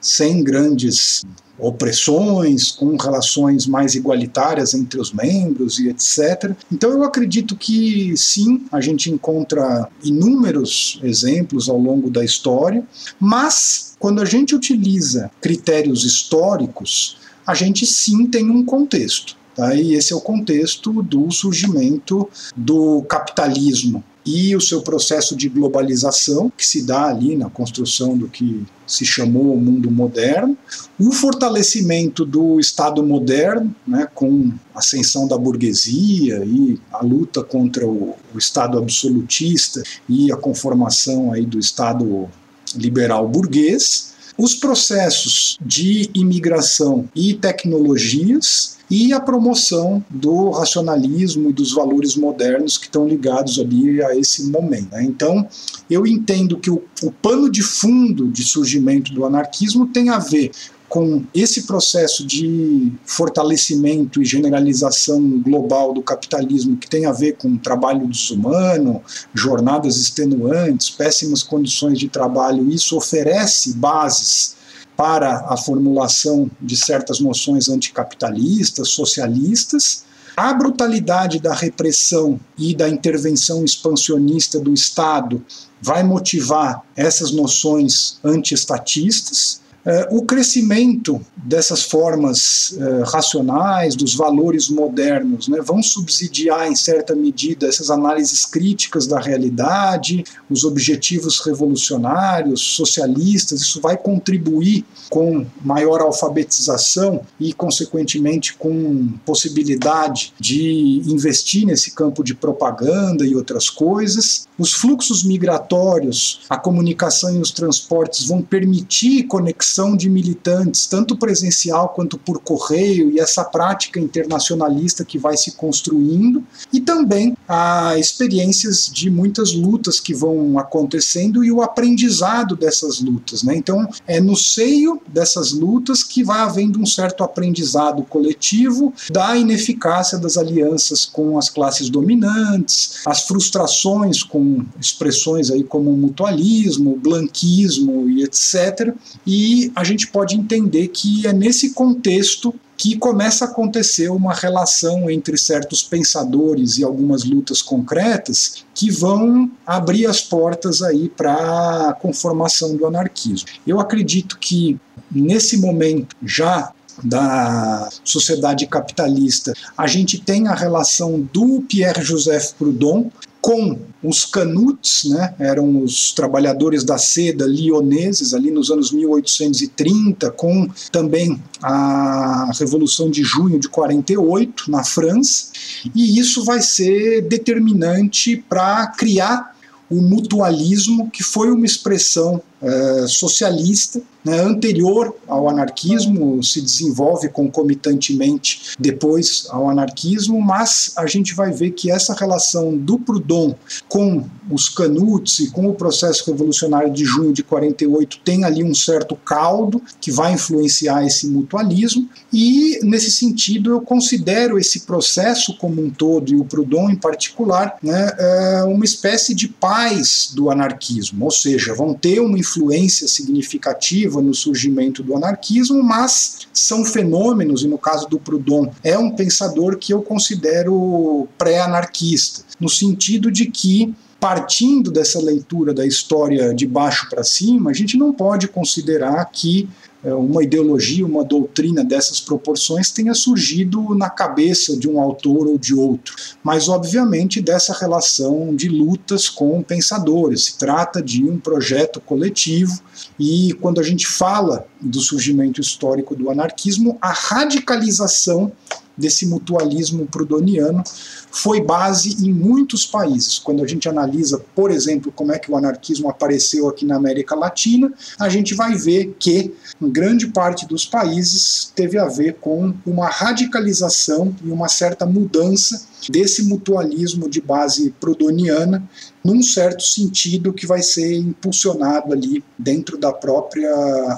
sem grandes opressões, com relações mais igualitárias entre os membros e etc. Então eu acredito que sim, a gente encontra inúmeros exemplos ao longo da história, mas quando a gente utiliza critérios históricos, a gente sim tem um contexto. Tá? E esse é o contexto do surgimento do capitalismo e o seu processo de globalização, que se dá ali na construção do que se chamou o mundo moderno, o fortalecimento do Estado moderno, né, com a ascensão da burguesia e a luta contra o, o Estado absolutista e a conformação aí do Estado liberal burguês, os processos de imigração e tecnologias e a promoção do racionalismo e dos valores modernos que estão ligados ali a esse momento. Né? Então, eu entendo que o, o pano de fundo de surgimento do anarquismo tem a ver com esse processo de fortalecimento e generalização global do capitalismo que tem a ver com trabalho desumano, jornadas extenuantes, péssimas condições de trabalho, isso oferece bases para a formulação de certas noções anticapitalistas, socialistas. A brutalidade da repressão e da intervenção expansionista do Estado vai motivar essas noções antiestatistas. Uh, o crescimento dessas formas uh, racionais, dos valores modernos, né, vão subsidiar, em certa medida, essas análises críticas da realidade, os objetivos revolucionários, socialistas, isso vai contribuir com maior alfabetização e, consequentemente, com possibilidade de investir nesse campo de propaganda e outras coisas. Os fluxos migratórios, a comunicação e os transportes vão permitir conexão de militantes, tanto presencial quanto por correio, e essa prática internacionalista que vai se construindo, e também a experiências de muitas lutas que vão acontecendo e o aprendizado dessas lutas. Né? Então, é no seio dessas lutas que vai havendo um certo aprendizado coletivo da ineficácia das alianças com as classes dominantes, as frustrações com expressões aí como mutualismo, blanquismo e etc. E a gente pode entender que é nesse contexto que começa a acontecer uma relação entre certos pensadores e algumas lutas concretas que vão abrir as portas aí para a conformação do anarquismo. Eu acredito que nesse momento já da sociedade capitalista, a gente tem a relação do Pierre-Joseph Proudhon, com os canuts, né, eram os trabalhadores da seda lioneses ali nos anos 1830, com também a Revolução de Junho de 48 na França, e isso vai ser determinante para criar o mutualismo, que foi uma expressão é, socialista né, anterior ao anarquismo, se desenvolve concomitantemente depois ao anarquismo, mas a gente vai ver que essa relação do Proudhon com os Canuts e com o processo revolucionário de junho de 48 tem ali um certo caldo que vai influenciar esse mutualismo e nesse sentido eu considero esse processo como um todo e o Proudhon em particular né, é uma espécie de paz do anarquismo, ou seja, vão ter uma influência significativa no surgimento do anarquismo, mas são fenômenos, e no caso do Proudhon, é um pensador que eu considero pré-anarquista, no sentido de que partindo dessa leitura da história de baixo para cima, a gente não pode considerar que uma ideologia, uma doutrina dessas proporções tenha surgido na cabeça de um autor ou de outro, mas obviamente dessa relação de lutas com pensadores. Se trata de um projeto coletivo e quando a gente fala do surgimento histórico do anarquismo, a radicalização desse mutualismo prudoniano foi base em muitos países. Quando a gente analisa, por exemplo, como é que o anarquismo apareceu aqui na América Latina, a gente vai ver que grande parte dos países teve a ver com uma radicalização e uma certa mudança desse mutualismo de base prudoniana, num certo sentido que vai ser impulsionado ali dentro da própria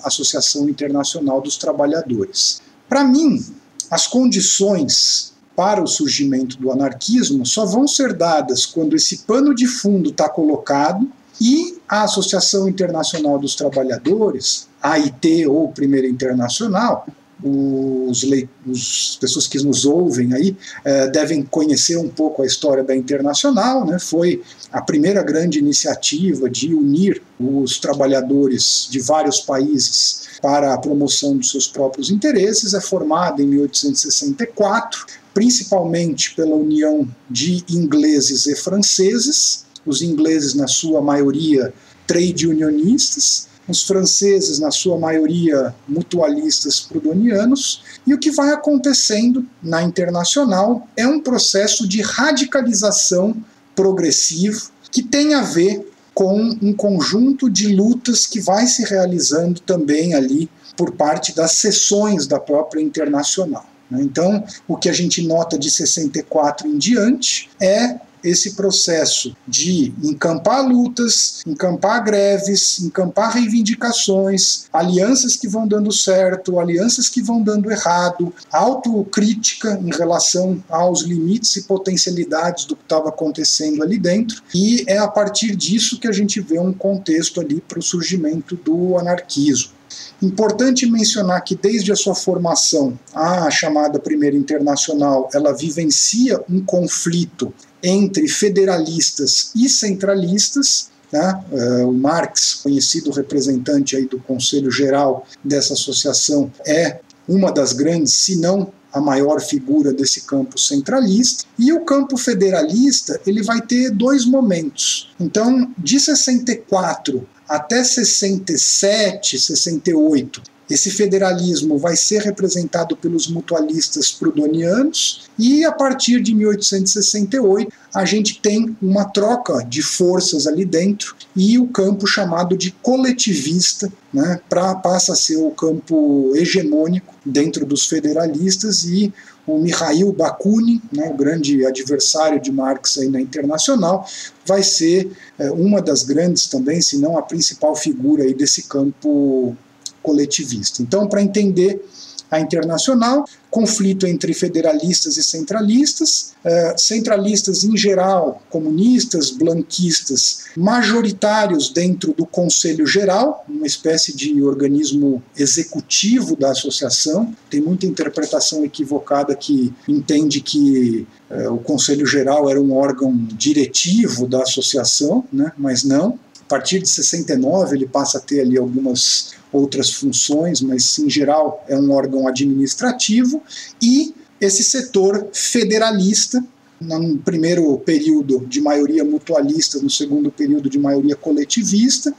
Associação Internacional dos Trabalhadores. Para mim, as condições para o surgimento do anarquismo só vão ser dadas quando esse pano de fundo está colocado e a Associação Internacional dos Trabalhadores, AIT ou Primeira Internacional, os, pessoas que nos ouvem aí eh, devem conhecer um pouco a história da Internacional, né? Foi a primeira grande iniciativa de unir os trabalhadores de vários países para a promoção dos seus próprios interesses. É formada em 1864, principalmente pela união de ingleses e franceses. Os ingleses, na sua maioria, trade unionistas, os franceses, na sua maioria, mutualistas prudonianos, e o que vai acontecendo na internacional é um processo de radicalização progressivo que tem a ver com um conjunto de lutas que vai se realizando também ali por parte das sessões da própria internacional. Né? Então, o que a gente nota de 64 em diante é esse processo de encampar lutas, encampar greves, encampar reivindicações, alianças que vão dando certo, alianças que vão dando errado, autocrítica em relação aos limites e potencialidades do que estava acontecendo ali dentro, e é a partir disso que a gente vê um contexto ali para o surgimento do anarquismo. Importante mencionar que desde a sua formação, a chamada Primeira Internacional, ela vivencia um conflito entre federalistas e centralistas, né? Uh, o Marx, conhecido representante aí do Conselho Geral dessa associação, é uma das grandes, se não a maior figura desse campo centralista. E o campo federalista ele vai ter dois momentos. Então, de 64 até 67, 68, esse federalismo vai ser representado pelos mutualistas prudonianos e a partir de 1868 a gente tem uma troca de forças ali dentro e o campo chamado de coletivista né, pra, passa a ser o campo hegemônico dentro dos federalistas e o Mikhail Bakunin, né, o grande adversário de Marx aí na internacional, vai ser é, uma das grandes também, se não a principal figura aí desse campo coletivista. Então, para entender a internacional, conflito entre federalistas e centralistas, uh, centralistas em geral, comunistas, blanquistas, majoritários dentro do Conselho Geral, uma espécie de organismo executivo da associação. Tem muita interpretação equivocada que entende que uh, o Conselho Geral era um órgão diretivo da associação, né? mas não. A partir de 69 ele passa a ter ali algumas outras funções, mas em geral é um órgão administrativo, e esse setor federalista, no primeiro período de maioria mutualista, no segundo período de maioria coletivista,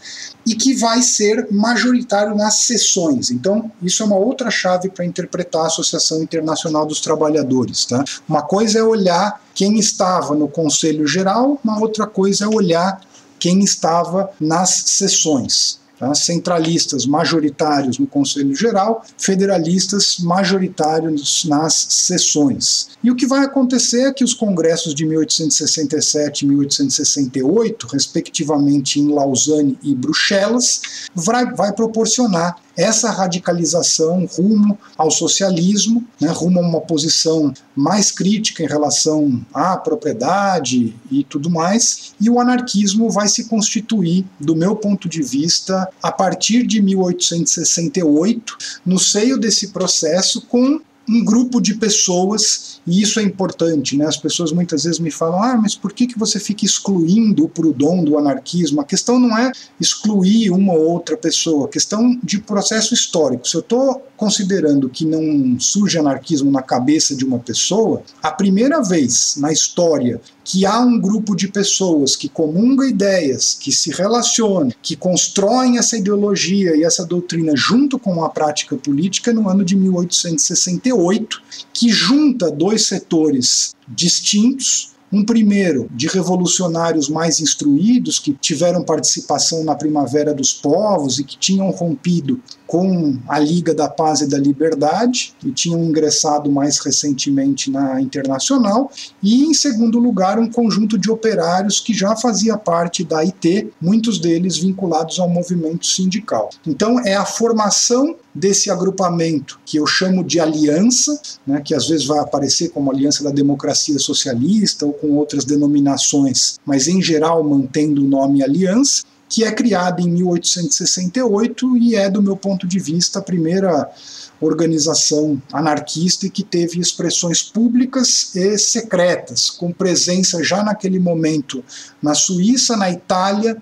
e que vai ser majoritário nas sessões. Então, isso é uma outra chave para interpretar a Associação Internacional dos Trabalhadores. Tá? Uma coisa é olhar quem estava no Conselho Geral, uma outra coisa é olhar quem estava nas sessões tá? centralistas majoritários no Conselho Geral, federalistas majoritários nas sessões. E o que vai acontecer é que os congressos de 1867 e 1868, respectivamente em Lausanne e Bruxelas, vai, vai proporcionar essa radicalização rumo ao socialismo, né, rumo a uma posição mais crítica em relação à propriedade e tudo mais, e o anarquismo vai se constituir, do meu ponto de vista, a partir de 1868, no seio desse processo, com um grupo de pessoas, e isso é importante, né? As pessoas muitas vezes me falam: ah, mas por que, que você fica excluindo o Proudhon do anarquismo? A questão não é excluir uma ou outra pessoa, a questão de processo histórico. Se eu estou considerando que não surge anarquismo na cabeça de uma pessoa, a primeira vez na história que há um grupo de pessoas que comunga ideias, que se relacionam, que constroem essa ideologia e essa doutrina junto com a prática política no ano de 1868, que junta dois setores distintos. Um primeiro de revolucionários mais instruídos que tiveram participação na Primavera dos Povos e que tinham rompido com a Liga da Paz e da Liberdade e tinham ingressado mais recentemente na Internacional, e em segundo lugar, um conjunto de operários que já fazia parte da IT, muitos deles vinculados ao movimento sindical. Então, é a formação desse agrupamento que eu chamo de aliança, né, que às vezes vai aparecer como Aliança da Democracia Socialista ou com outras denominações, mas em geral mantendo o nome aliança, que é criada em 1868 e é, do meu ponto de vista, a primeira organização anarquista e que teve expressões públicas e secretas, com presença já naquele momento na Suíça, na Itália,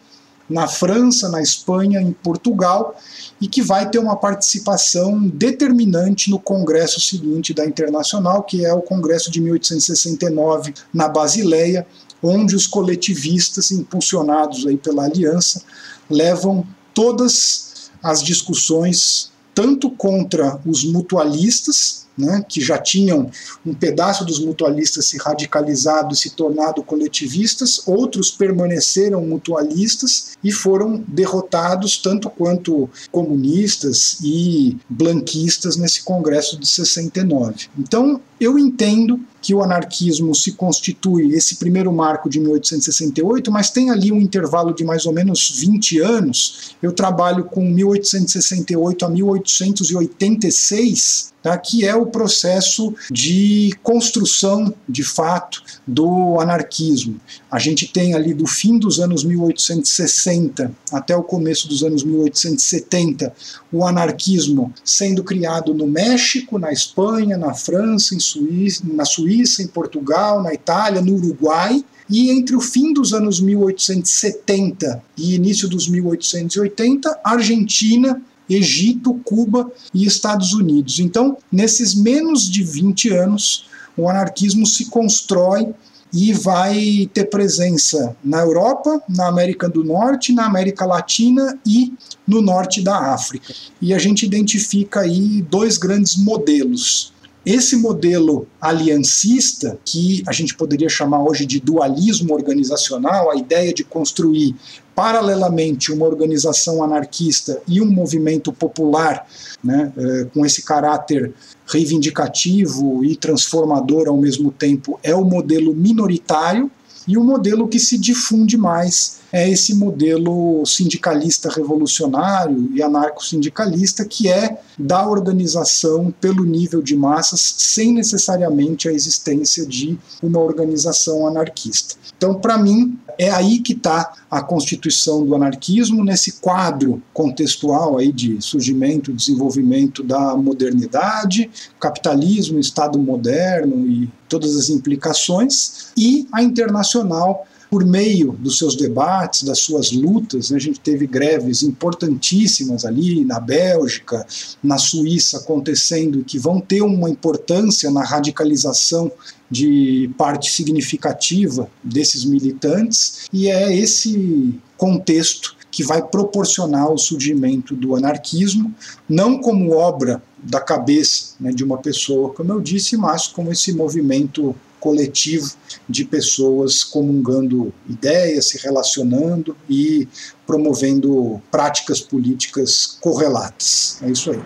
na França, na Espanha, em Portugal, e que vai ter uma participação determinante no congresso seguinte da Internacional, que é o congresso de 1869 na Basileia, onde os coletivistas, impulsionados aí pela aliança, levam todas as discussões tanto contra os mutualistas, né, que já tinham um pedaço dos mutualistas se radicalizado e se tornado coletivistas, outros permaneceram mutualistas e foram derrotados tanto quanto comunistas e blanquistas nesse congresso de 69. Então, eu entendo que o anarquismo se constitui esse primeiro marco de 1868, mas tem ali um intervalo de mais ou menos 20 anos. Eu trabalho com 1868 a 1886, tá, que é o processo de construção, de fato, do anarquismo. A gente tem ali do fim dos anos 1860 até o começo dos anos 1870 o anarquismo sendo criado no México, na Espanha, na França, em Suíça, na Suíça, em Portugal, na Itália, no Uruguai. E entre o fim dos anos 1870 e início dos 1880, Argentina, Egito, Cuba e Estados Unidos. Então, nesses menos de 20 anos, o anarquismo se constrói e vai ter presença na Europa, na América do Norte, na América Latina e no norte da África. E a gente identifica aí dois grandes modelos. Esse modelo aliancista, que a gente poderia chamar hoje de dualismo organizacional, a ideia de construir paralelamente uma organização anarquista e um movimento popular, né, eh, com esse caráter reivindicativo e transformador ao mesmo tempo, é o modelo minoritário, e o modelo que se difunde mais é esse modelo sindicalista revolucionário e anarco-sindicalista, que é da organização pelo nível de massas, sem necessariamente a existência de uma organização anarquista. Então, para mim, é aí que está a constituição do anarquismo, nesse quadro contextual aí de surgimento e desenvolvimento da modernidade, capitalismo, Estado moderno e todas as implicações, e a internacional por meio dos seus debates, das suas lutas. Né, a gente teve greves importantíssimas ali na Bélgica, na Suíça acontecendo, que vão ter uma importância na radicalização de parte significativa desses militantes, e é esse contexto que vai proporcionar o surgimento do anarquismo, não como obra da cabeça né, de uma pessoa, como eu disse, mas como esse movimento coletivo de pessoas comungando ideias, se relacionando e promovendo práticas políticas correlatas. É isso aí.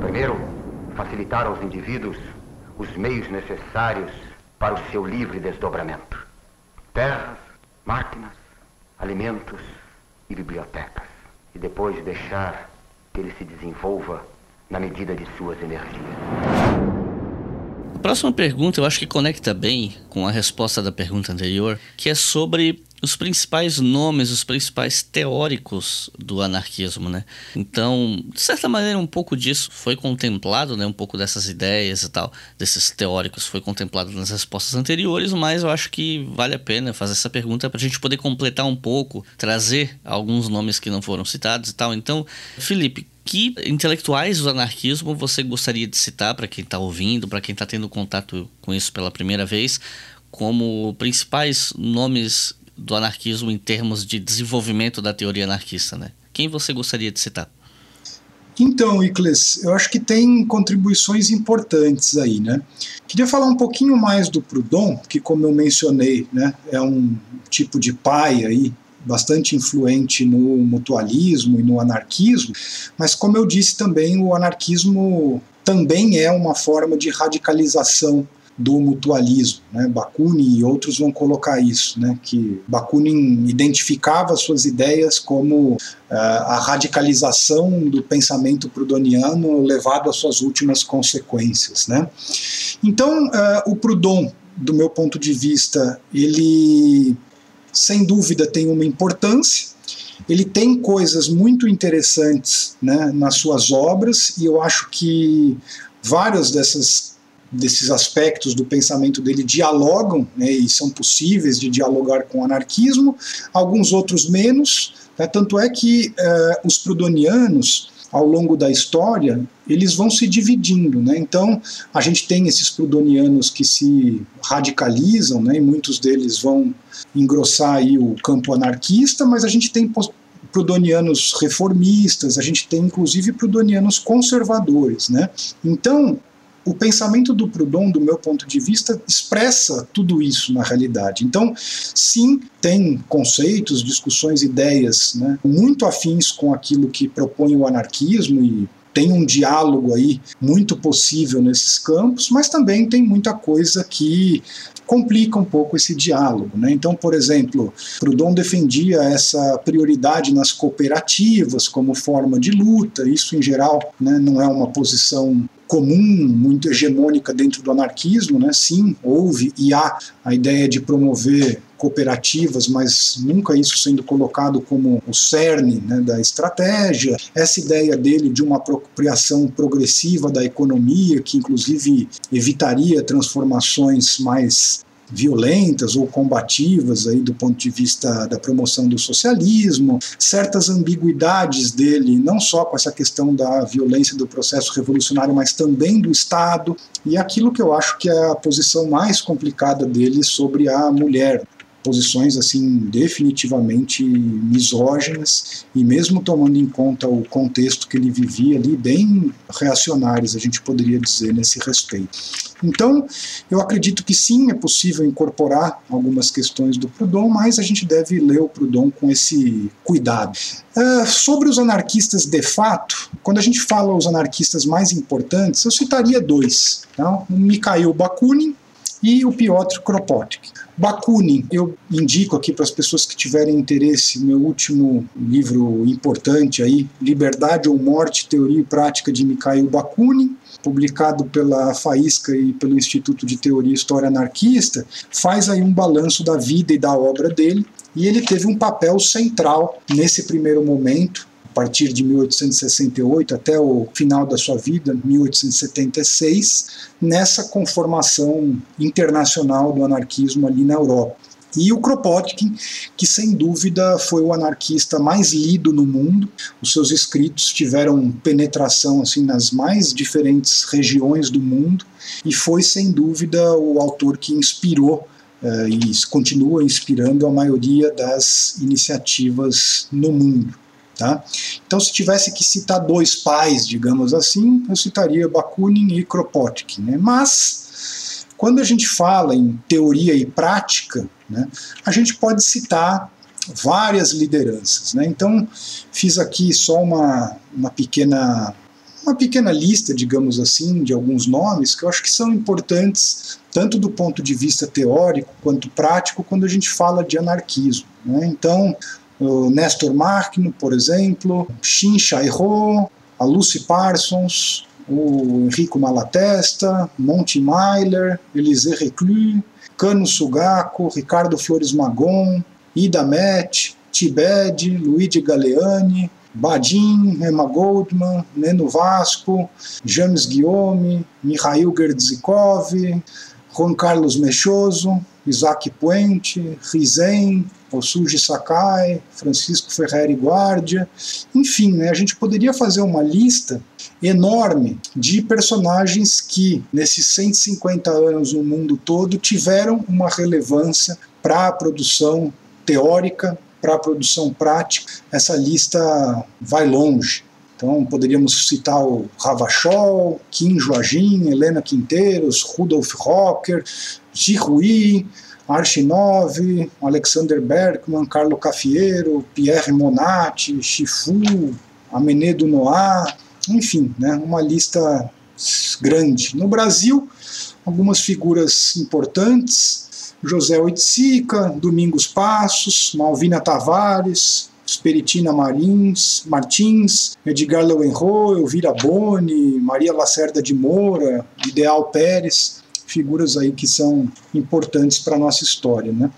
Primeiro, facilitar aos indivíduos os meios necessários para o seu livre desdobramento: terras, máquinas, alimentos e bibliotecas. E depois deixar que ele se desenvolva na medida de suas energias. A próxima pergunta eu acho que conecta bem com a resposta da pergunta anterior, que é sobre os principais nomes, os principais teóricos do anarquismo, né? Então, de certa maneira, um pouco disso foi contemplado, né? Um pouco dessas ideias e tal, desses teóricos foi contemplado nas respostas anteriores, mas eu acho que vale a pena fazer essa pergunta para a gente poder completar um pouco, trazer alguns nomes que não foram citados e tal. Então, Felipe, que intelectuais do anarquismo você gostaria de citar para quem está ouvindo, para quem está tendo contato com isso pela primeira vez, como principais nomes do anarquismo em termos de desenvolvimento da teoria anarquista, né? Quem você gostaria de citar? Então, Icles, eu acho que tem contribuições importantes aí, né? Queria falar um pouquinho mais do Proudhon, que como eu mencionei, né, é um tipo de pai aí bastante influente no mutualismo e no anarquismo, mas como eu disse também, o anarquismo também é uma forma de radicalização do mutualismo. Né? Bakunin e outros vão colocar isso, né? que Bakunin identificava suas ideias como uh, a radicalização do pensamento prudoniano levado às suas últimas consequências. Né? Então, uh, o Proudhon, do meu ponto de vista, ele sem dúvida tem uma importância. Ele tem coisas muito interessantes né, nas suas obras, e eu acho que várias dessas desses aspectos do pensamento dele dialogam né, e são possíveis de dialogar com o anarquismo, alguns outros menos. Né, tanto é que uh, os prudonianos ao longo da história, eles vão se dividindo. Né? Então, a gente tem esses prudonianos que se radicalizam, né? e muitos deles vão engrossar aí o campo anarquista, mas a gente tem prudonianos reformistas, a gente tem inclusive prudonianos conservadores. Né? Então, o pensamento do Proudhon, do meu ponto de vista, expressa tudo isso na realidade. Então, sim, tem conceitos, discussões, ideias né, muito afins com aquilo que propõe o anarquismo e tem um diálogo aí muito possível nesses campos, mas também tem muita coisa que complica um pouco esse diálogo. Né? Então, por exemplo, Proudhon defendia essa prioridade nas cooperativas como forma de luta, isso em geral né, não é uma posição comum, muito hegemônica dentro do anarquismo, né? Sim, houve e há a ideia de promover cooperativas, mas nunca isso sendo colocado como o cerne né, da estratégia. Essa ideia dele de uma apropriação progressiva da economia, que inclusive evitaria transformações mais violentas ou combativas aí do ponto de vista da promoção do socialismo, certas ambiguidades dele, não só com essa questão da violência do processo revolucionário, mas também do Estado, e aquilo que eu acho que é a posição mais complicada dele sobre a mulher, posições assim definitivamente misóginas e mesmo tomando em conta o contexto que ele vivia ali bem reacionários a gente poderia dizer nesse respeito. Então, eu acredito que sim, é possível incorporar algumas questões do Proudhon, mas a gente deve ler o Proudhon com esse cuidado. Uh, sobre os anarquistas de fato, quando a gente fala os anarquistas mais importantes, eu citaria dois: tá? o Mikhail Bakunin e o Piotr Kropotkin. Bakunin, eu indico aqui para as pessoas que tiverem interesse, meu último livro importante aí, Liberdade ou Morte, Teoria e Prática de Mikhail Bakunin, publicado pela Faísca e pelo Instituto de Teoria e História Anarquista, faz aí um balanço da vida e da obra dele, e ele teve um papel central nesse primeiro momento, partir de 1868 até o final da sua vida, 1876, nessa conformação internacional do anarquismo ali na Europa. E o Kropotkin, que sem dúvida foi o anarquista mais lido no mundo, os seus escritos tiveram penetração assim nas mais diferentes regiões do mundo e foi sem dúvida o autor que inspirou uh, e continua inspirando a maioria das iniciativas no mundo. Tá? Então, se tivesse que citar dois pais, digamos assim, eu citaria Bakunin e Kropotkin. Né? Mas, quando a gente fala em teoria e prática, né, a gente pode citar várias lideranças. Né? Então, fiz aqui só uma, uma pequena uma pequena lista, digamos assim, de alguns nomes que eu acho que são importantes tanto do ponto de vista teórico quanto prático quando a gente fala de anarquismo. Né? Então, o Nestor por exemplo, Shin Shai-ho, a Lucy Parsons, o Enrico Malatesta, Monty Myler, Elisée Reclus, Cano Sugaco, Ricardo Flores Magon, Ida Met, Tibed, Luigi Galeani, Badin, Emma Goldman, Neno Vasco, James Guillaume, Mikhail Gerdzikov, Juan Carlos Mechoso, Isaac Puente, Rizen, Osuji Sakai, Francisco Ferreri Guardia, enfim, né, a gente poderia fazer uma lista enorme de personagens que, nesses 150 anos no mundo todo, tiveram uma relevância para a produção teórica, para a produção prática. Essa lista vai longe. Então, poderíamos citar o Ravachol, Kim Joagin, Helena Quinteiros, Rudolf Rocker, Ji Rui, Archinov, Alexander Berkman, Carlo Cafiero, Pierre Monati, Chifu, Amenedo Noah, enfim, né, uma lista grande. No Brasil, algumas figuras importantes, José Oiticica, Domingos Passos, Malvina Tavares, Speritina Marins, Martins, Edgar Lowenro, Elvira Boni, Maria Lacerda de Moura, Ideal Pérez, figuras aí que são importantes para a nossa história. Né?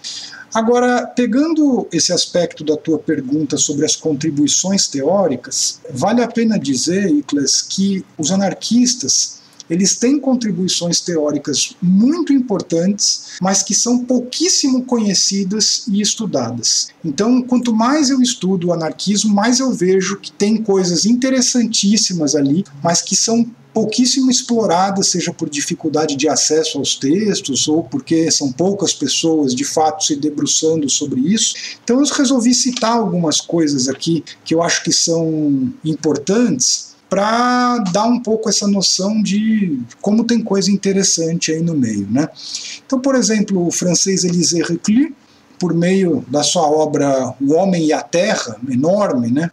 Agora, pegando esse aspecto da tua pergunta sobre as contribuições teóricas, vale a pena dizer, Icles, que os anarquistas eles têm contribuições teóricas muito importantes, mas que são pouquíssimo conhecidas e estudadas. Então, quanto mais eu estudo o anarquismo, mais eu vejo que tem coisas interessantíssimas ali, mas que são pouquíssimo exploradas, seja por dificuldade de acesso aos textos ou porque são poucas pessoas de fato se debruçando sobre isso. Então eu resolvi citar algumas coisas aqui que eu acho que são importantes para dar um pouco essa noção de como tem coisa interessante aí no meio. Né? Então, por exemplo, o francês Élisée Reclus, por meio da sua obra O Homem e a Terra, enorme, né?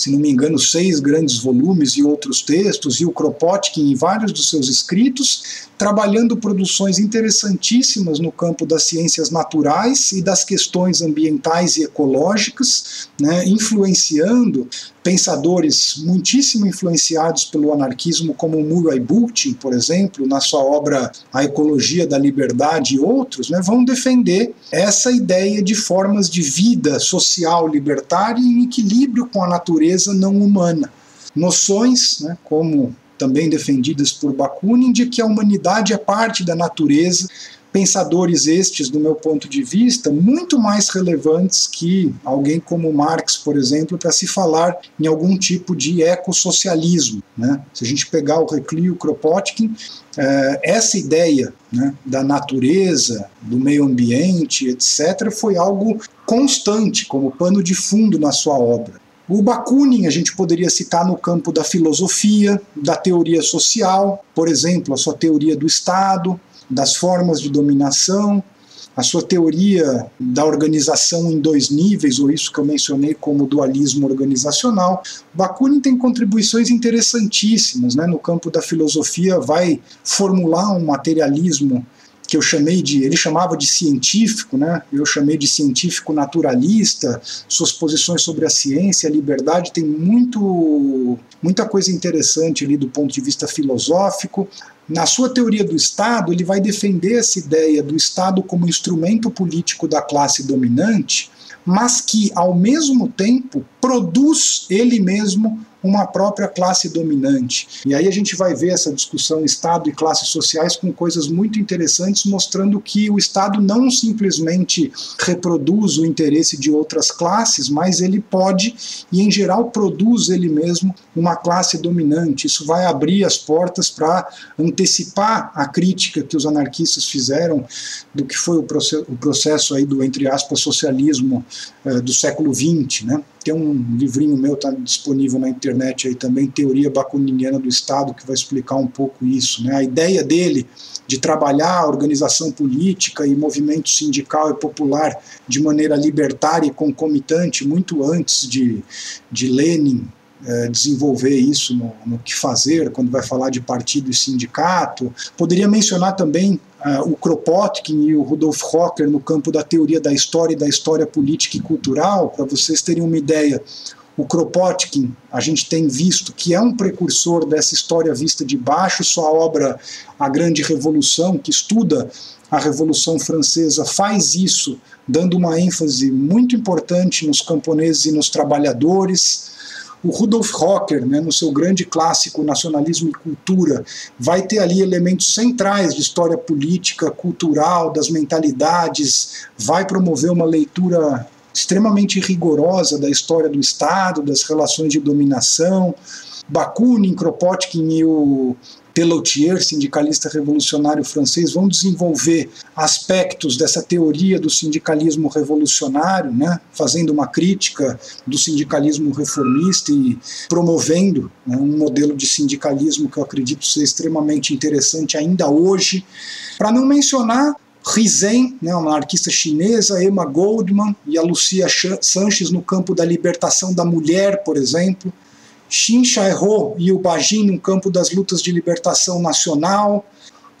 se não me engano, seis grandes volumes e outros textos, e o Kropotkin em vários dos seus escritos, trabalhando produções interessantíssimas no campo das ciências naturais e das questões ambientais e ecológicas, né, influenciando pensadores muitíssimo influenciados pelo anarquismo, como Murray Bookchin, por exemplo, na sua obra A Ecologia da Liberdade e outros, né, vão defender essa ideia de formas de vida social libertária em equilíbrio com a natureza não humana. Noções, né, como também defendidas por Bakunin, de que a humanidade é parte da natureza, pensadores estes, do meu ponto de vista, muito mais relevantes que alguém como Marx, por exemplo, para se falar em algum tipo de ecossocialismo. Né? Se a gente pegar o Reclus e o Kropotkin, eh, essa ideia né, da natureza, do meio ambiente, etc., foi algo constante, como pano de fundo na sua obra. O Bakunin a gente poderia citar no campo da filosofia, da teoria social, por exemplo, a sua teoria do Estado, das formas de dominação, a sua teoria da organização em dois níveis, ou isso que eu mencionei como dualismo organizacional. Bakunin tem contribuições interessantíssimas né? no campo da filosofia, vai formular um materialismo que eu chamei de, ele chamava de científico, né? Eu chamei de científico naturalista. Suas posições sobre a ciência, a liberdade tem muito muita coisa interessante ali do ponto de vista filosófico. Na sua teoria do Estado, ele vai defender essa ideia do Estado como instrumento político da classe dominante, mas que, ao mesmo tempo, produz ele mesmo uma própria classe dominante. E aí a gente vai ver essa discussão Estado e classes sociais com coisas muito interessantes, mostrando que o Estado não simplesmente reproduz o interesse de outras classes, mas ele pode, e em geral produz ele mesmo, uma classe dominante. Isso vai abrir as portas para antecipar a crítica que os anarquistas fizeram do que foi o processo, o processo aí do, entre aspas, socialismo eh, do século XX, né? Tem um livrinho meu, está disponível na internet aí também, Teoria Bakuniniana do Estado, que vai explicar um pouco isso. Né? A ideia dele de trabalhar a organização política e movimento sindical e popular de maneira libertária e concomitante, muito antes de, de Lenin é, desenvolver isso no, no, que fazer, quando vai falar de partido e sindicato. Poderia mencionar também uh, o Kropotkin e o Rudolf Rocker no campo da teoria da história e da história política e cultural, para vocês terem uma ideia. O Kropotkin, a gente tem visto que é um precursor dessa história vista de baixo, sua obra A Grande Revolução, que estuda a Revolução Francesa, faz isso, dando uma ênfase muito importante nos camponeses e nos trabalhadores. O Rudolf Rocker, né, no seu grande clássico Nacionalismo e Cultura, vai ter ali elementos centrais de história política, cultural, das mentalidades, vai promover uma leitura extremamente rigorosa da história do Estado, das relações de dominação. Bakunin, Kropotkin e o Pellotier, sindicalista revolucionário francês, vão desenvolver aspectos dessa teoria do sindicalismo revolucionário, né, fazendo uma crítica do sindicalismo reformista e promovendo né, um modelo de sindicalismo que eu acredito ser extremamente interessante ainda hoje. Para não mencionar Risen, né, uma anarquista chinesa, Emma Goldman e a Lucia Sanches no campo da libertação da mulher, por exemplo. Xin Shai-ho e o Bajin no campo das lutas de libertação nacional,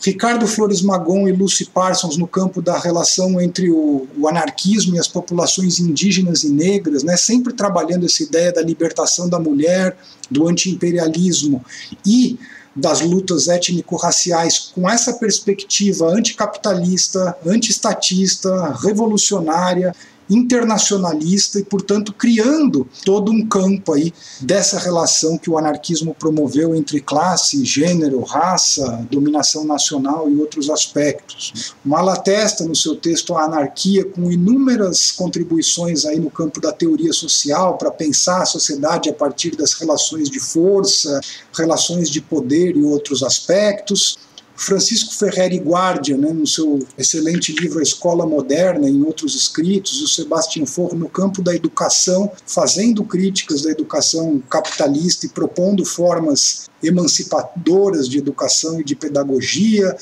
Ricardo Flores Magon e Lucy Parsons no campo da relação entre o, o, anarquismo e as populações indígenas e negras, né, sempre trabalhando essa ideia da libertação da mulher, do antiimperialismo e das lutas étnico-raciais com essa perspectiva anticapitalista, antiestatista, revolucionária internacionalista e, portanto, criando todo um campo aí dessa relação que o anarquismo promoveu entre classe, gênero, raça, dominação nacional e outros aspectos. Malatesta, no seu texto A Anarquia, com inúmeras contribuições aí no campo da teoria social para pensar a sociedade a partir das relações de força, relações de poder e outros aspectos. Francisco Ferreri Guardia, né, no seu excelente livro A Escola Moderna, em outros escritos, o Sebastião Forro no campo da educação, fazendo críticas da educação capitalista e propondo formas emancipadoras de educação e de pedagogia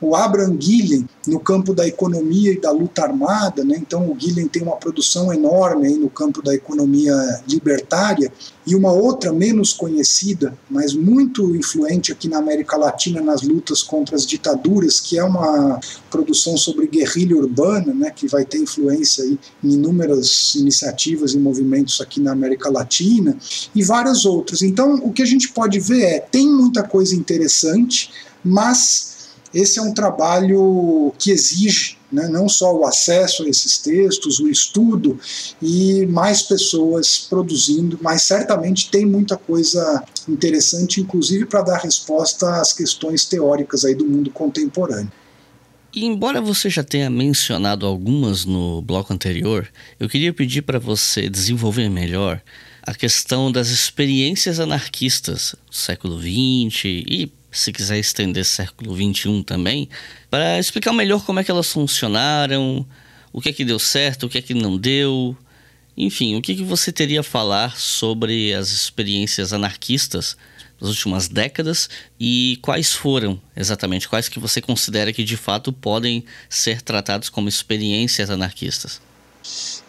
o Abraham Gillen no campo da economia e da luta armada, né? então o Gillen tem uma produção enorme no campo da economia libertária, e uma outra menos conhecida, mas muito influente aqui na América Latina nas lutas contra as ditaduras, que é uma produção sobre guerrilha urbana, né? que vai ter influência em inúmeras iniciativas e movimentos aqui na América Latina, e várias outras. Então o que a gente pode ver é, tem muita coisa interessante, mas esse é um trabalho que exige né, não só o acesso a esses textos, o estudo e mais pessoas produzindo, mas certamente tem muita coisa interessante, inclusive para dar resposta às questões teóricas aí do mundo contemporâneo. E embora você já tenha mencionado algumas no bloco anterior, eu queria pedir para você desenvolver melhor a questão das experiências anarquistas do século XX e se quiser estender século XXI também, para explicar melhor como é que elas funcionaram, o que é que deu certo, o que é que não deu, enfim, o que, que você teria a falar sobre as experiências anarquistas das últimas décadas e quais foram exatamente, quais que você considera que de fato podem ser tratados como experiências anarquistas?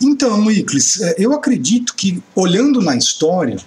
Então, Iclis, é, eu acredito que olhando na história,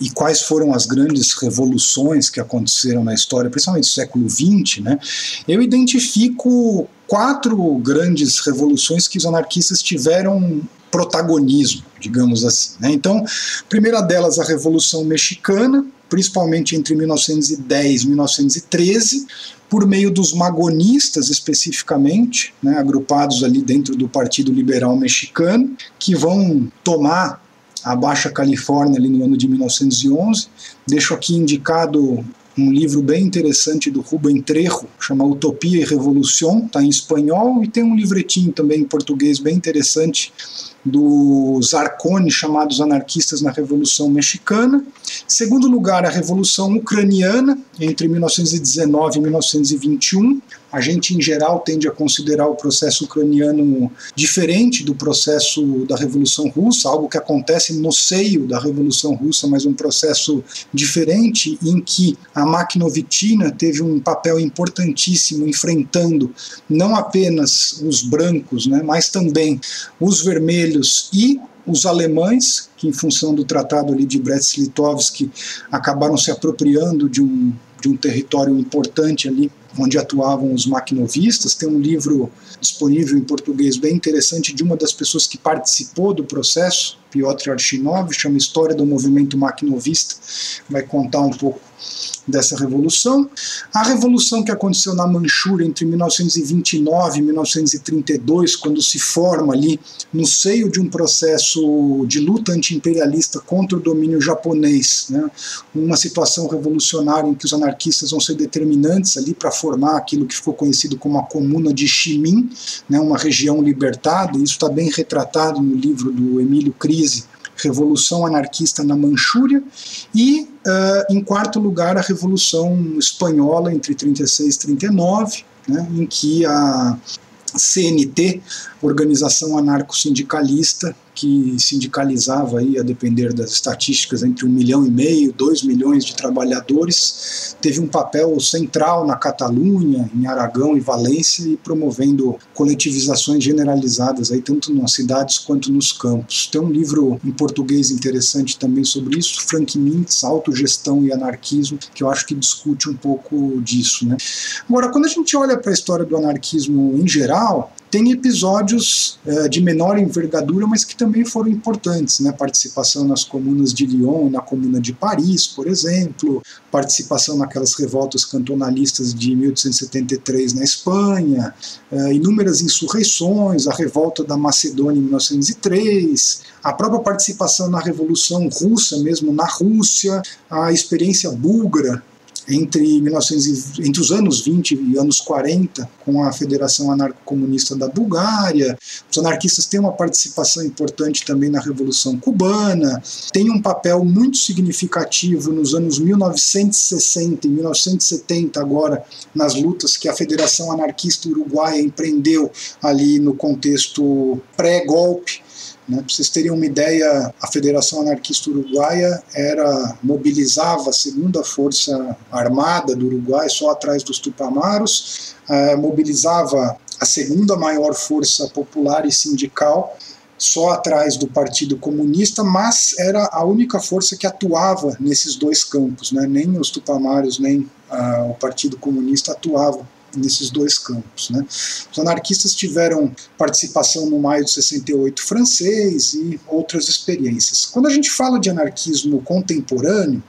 e quais foram as grandes revoluções que aconteceram na história, principalmente no século XX, né, eu identifico quatro grandes revoluções que os anarquistas tiveram protagonismo, digamos assim. Né? Então, primeira delas, a Revolução Mexicana, principalmente entre 1910 e 1913, por meio dos magonistas especificamente, né, agrupados ali dentro do Partido Liberal Mexicano, que vão tomar a Baixa Califórnia ali no ano de 1911. Deixo aqui indicado um livro bem interessante do Rubem Trejo, chama Utopia e Revolução, está em espanhol, e tem um livretinho também em português bem interessante dos Arconi, chamados anarquistas na Revolução Mexicana. Segundo lugar, a Revolução Ucraniana, entre 1919 e 1921. A gente, em geral, tende a considerar o processo ucraniano diferente do processo da Revolução Russa, algo que acontece no seio da Revolução Russa, mas um processo diferente, em que a Makhnovitina teve um papel importantíssimo enfrentando não apenas os brancos, né, mas também os vermelhos e os alemães, que em função do tratado ali de Brest-Litovsk acabaram se apropriando de um, de um território importante ali onde atuavam os maquinovistas. Tem um livro disponível em português bem interessante de uma das pessoas que participou do processo, Piotr Archinov, chama História do Movimento Maquinovista, vai contar um pouco dessa revolução. A revolução que aconteceu na Manchúria entre 1929 e 1932, quando se forma ali no seio de um processo de luta anti-imperialista contra o domínio japonês, né, uma situação revolucionária em que os anarquistas vão ser determinantes ali para formar aquilo que ficou conhecido como a Comuna de Ximin, né, uma região libertada, isso está bem retratado no livro do Emílio Crise, Revolução Anarquista na Manchúria, e, uh, em quarto lugar, a Revolução Espanhola entre 36 e 39, né, em que a CNT, Organização Anarco-Sindicalista, que sindicalizava aí, a depender das estatísticas, entre um milhão e meio, dois milhões de trabalhadores, teve um papel central na Catalunha, em Aragão e Valência, e promovendo coletivizações generalizadas, aí, tanto nas cidades quanto nos campos. Tem um livro em português interessante também sobre isso, Frank Mintz, Autogestão e Anarquismo, que eu acho que discute um pouco disso. Né? Agora, quando a gente olha para a história do anarquismo em geral, tem episódios uh, de menor envergadura, mas que também foram importantes, né? Participação nas comunas de Lyon e na comuna de Paris, por exemplo, participação naquelas revoltas cantonalistas de 1873 na Espanha, uh, inúmeras insurreições, a revolta da Macedônia em 1903, a própria participação na Revolução Russa, mesmo na Rússia, a experiência búlgara entre, 1900, entre os anos 20 e anos 40, com a Federação Anarcocomunista da Bulgária. Os anarquistas têm uma participação importante também na Revolução Cubana, tem um papel muito significativo nos anos 1960 e 1970, agora, nas lutas que a Federação Anarquista Uruguaia empreendeu ali no contexto pré-golpe né? Para vocês terem uma ideia, a Federação Anarquista Uruguaia era mobilizava a segunda força armada do Uruguai, só atrás dos Tupamaros, eh, mobilizava a segunda maior força popular e sindical, só atrás do Partido Comunista, mas era a única força que atuava nesses dois campos, né? nem os Tupamaros nem ah, o Partido Comunista atuavam nesses dois campos. Né? Os anarquistas tiveram participação no maio de 68 francês e outras experiências. Quando a gente fala de anarquismo contemporâneo,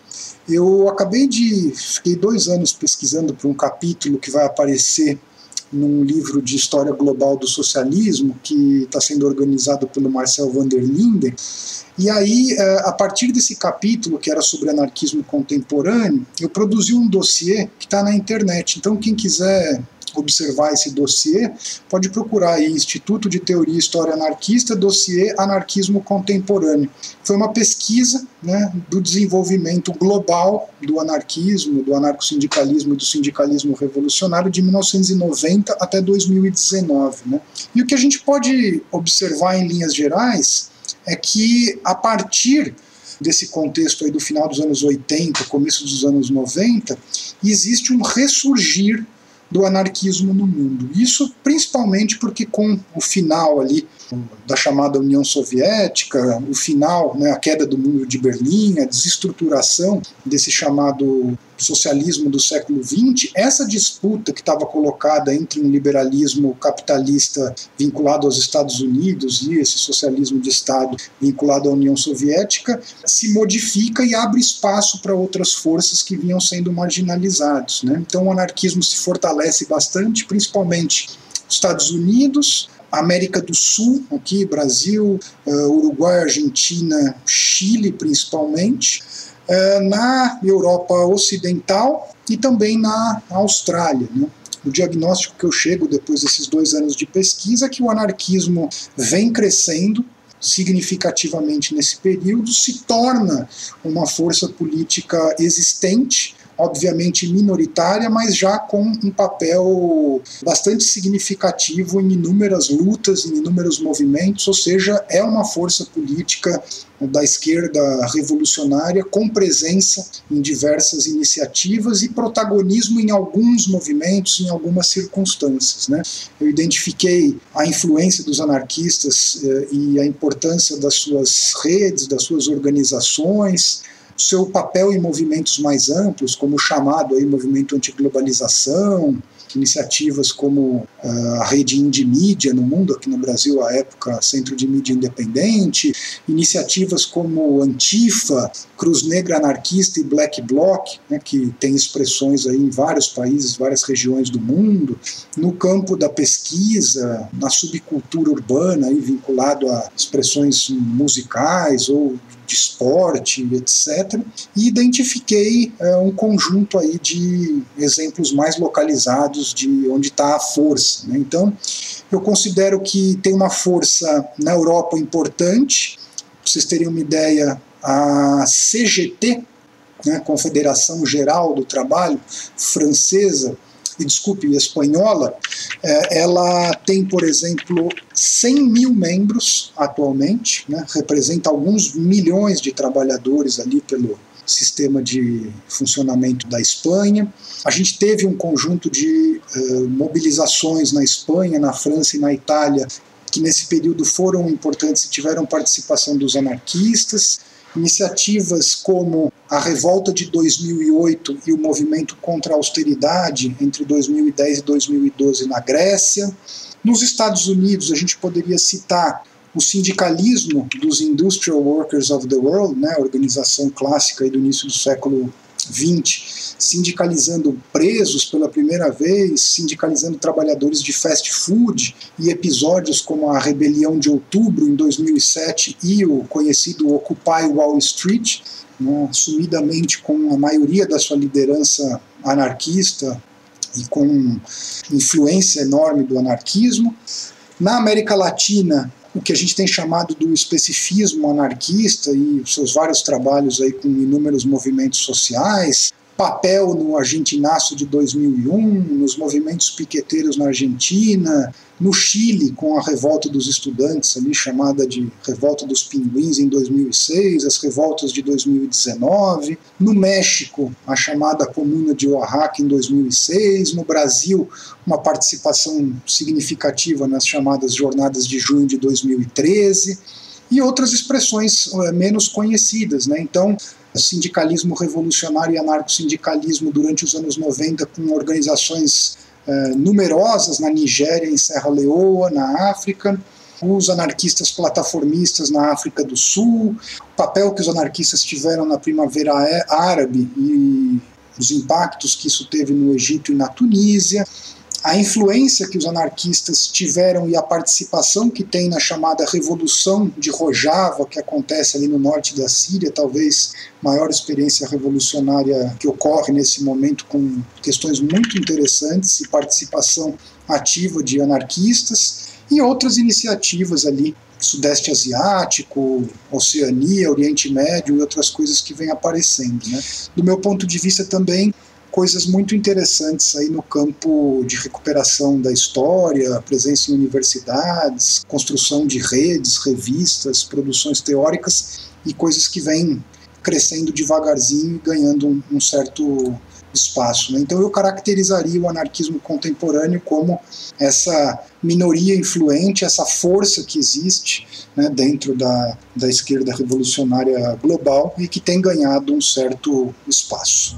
eu acabei de. Fiquei dois anos pesquisando para um capítulo que vai aparecer num livro de história global do socialismo que está sendo organizado pelo Marcel van der Linden. E aí, é, a partir desse capítulo, que era sobre anarquismo contemporâneo, eu produzi um dossiê que está na internet. Então, quem quiser observar esse dossiê, pode procurar aí Instituto de Teoria e História Anarquista, dossiê Anarquismo Contemporâneo. Foi uma pesquisa né, do desenvolvimento global do anarquismo, do anarcossindicalismo e do sindicalismo revolucionário de 1990 até 2019. Né. E o que a gente pode observar em linhas gerais é que a partir desse contexto aí do final dos anos 80, começo dos anos 90, existe um ressurgir do anarquismo no mundo. Isso principalmente porque com o final ali da chamada União Soviética, o final, né, a queda do muro de Berlim, a desestruturação desse chamado socialismo do século XX, essa disputa que estava colocada entre um liberalismo capitalista vinculado aos Estados Unidos e esse socialismo de Estado vinculado à União Soviética se modifica e abre espaço para outras forças que vinham sendo marginalizados. Né? Então o anarquismo se fortalece bastante, principalmente Estados Unidos, América do Sul, aqui Brasil, uh, Uruguai, Argentina, Chile principalmente, na Europa Ocidental e também na Austrália. Né? O diagnóstico que eu chego depois desses dois anos de pesquisa é que o anarquismo vem crescendo significativamente nesse período, se torna uma força política existente obviamente minoritária, mas já com um papel bastante significativo em inúmeras lutas, em inúmeros movimentos, ou seja, é uma força política da esquerda revolucionária com presença em diversas iniciativas e protagonismo em alguns movimentos, em algumas circunstâncias. Né? Eu identifiquei a influência dos anarquistas eh, e a importância das suas redes, das suas organizações, seu papel em movimentos mais amplos, como o chamado aí movimento antiglobalização, iniciativas como a rede Indie Mídia no mundo, aqui no Brasil, à época, Centro de Mídia Independente, iniciativas como Antifa, Cruz Negra Anarquista e Black Bloc, né, que tem expressões aí em vários países, várias regiões do mundo, no campo da pesquisa, na subcultura urbana, aí, vinculado a expressões musicais ou de esporte, etc. E identifiquei é, um conjunto aí de exemplos mais localizados de onde está a força. Né? Então, eu considero que tem uma força na Europa importante. Para vocês terem uma ideia, a CGT, né, Confederação Geral do Trabalho francesa, e desculpe, espanhola, é, ela tem, por exemplo, 100 mil membros atualmente, né, representa alguns milhões de trabalhadores ali pelo sistema de funcionamento da Espanha. A gente teve um conjunto de uh, mobilizações na Espanha, na França e na Itália que nesse período foram importantes e tiveram participação dos anarquistas. Iniciativas como a revolta de 2008 e o movimento contra a austeridade entre 2010 e 2012 na Grécia. Nos Estados Unidos, a gente poderia citar o sindicalismo dos Industrial Workers of the World, né, organização clássica do início do século 20, sindicalizando presos pela primeira vez, sindicalizando trabalhadores de fast food e episódios como a rebelião de outubro em 2007 e o conhecido Occupy Wall Street né, com a maioria da sua liderança anarquista e com influência enorme do anarquismo. Na América Latina, o que a gente tem chamado do especificismo anarquista e seus vários trabalhos aí com inúmeros movimentos sociais, papel no Argentinaço de 2001, nos movimentos piqueteiros na Argentina, no Chile, com a revolta dos estudantes, ali chamada de Revolta dos Pinguins em 2006, as revoltas de 2019, no México, a chamada Comuna de Oaxaca em 2006, no Brasil, uma participação significativa nas chamadas Jornadas de Junho de 2013 e outras expressões uh, menos conhecidas. Né? Então, sindicalismo revolucionário e anarco-sindicalismo durante os anos 90 com organizações uh, numerosas na Nigéria, em Serra Leoa, na África, os anarquistas plataformistas na África do Sul, o papel que os anarquistas tiveram na Primavera Árabe e os impactos que isso teve no Egito e na Tunísia, a influência que os anarquistas tiveram e a participação que tem na chamada Revolução de Rojava, que acontece ali no norte da Síria, talvez maior experiência revolucionária que ocorre nesse momento, com questões muito interessantes e participação ativa de anarquistas, e outras iniciativas ali Sudeste Asiático, Oceania, Oriente Médio e outras coisas que vêm aparecendo. Né? Do meu ponto de vista também, coisas muito interessantes aí no campo de recuperação da história, presença em universidades, construção de redes, revistas, produções teóricas e coisas que vêm crescendo devagarzinho e ganhando um, um certo espaço. Né? Então eu caracterizaria o anarquismo contemporâneo como essa minoria influente, essa força que existe né, dentro da, da esquerda revolucionária global e que tem ganhado um certo espaço.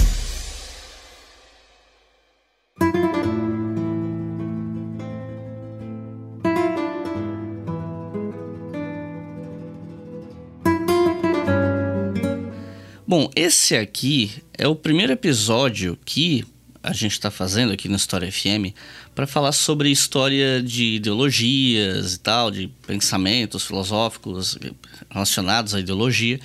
Bom, esse aqui é o primeiro episódio que a gente está fazendo aqui no História FM para falar sobre história de ideologias e tal, de pensamentos filosóficos relacionados à ideologia.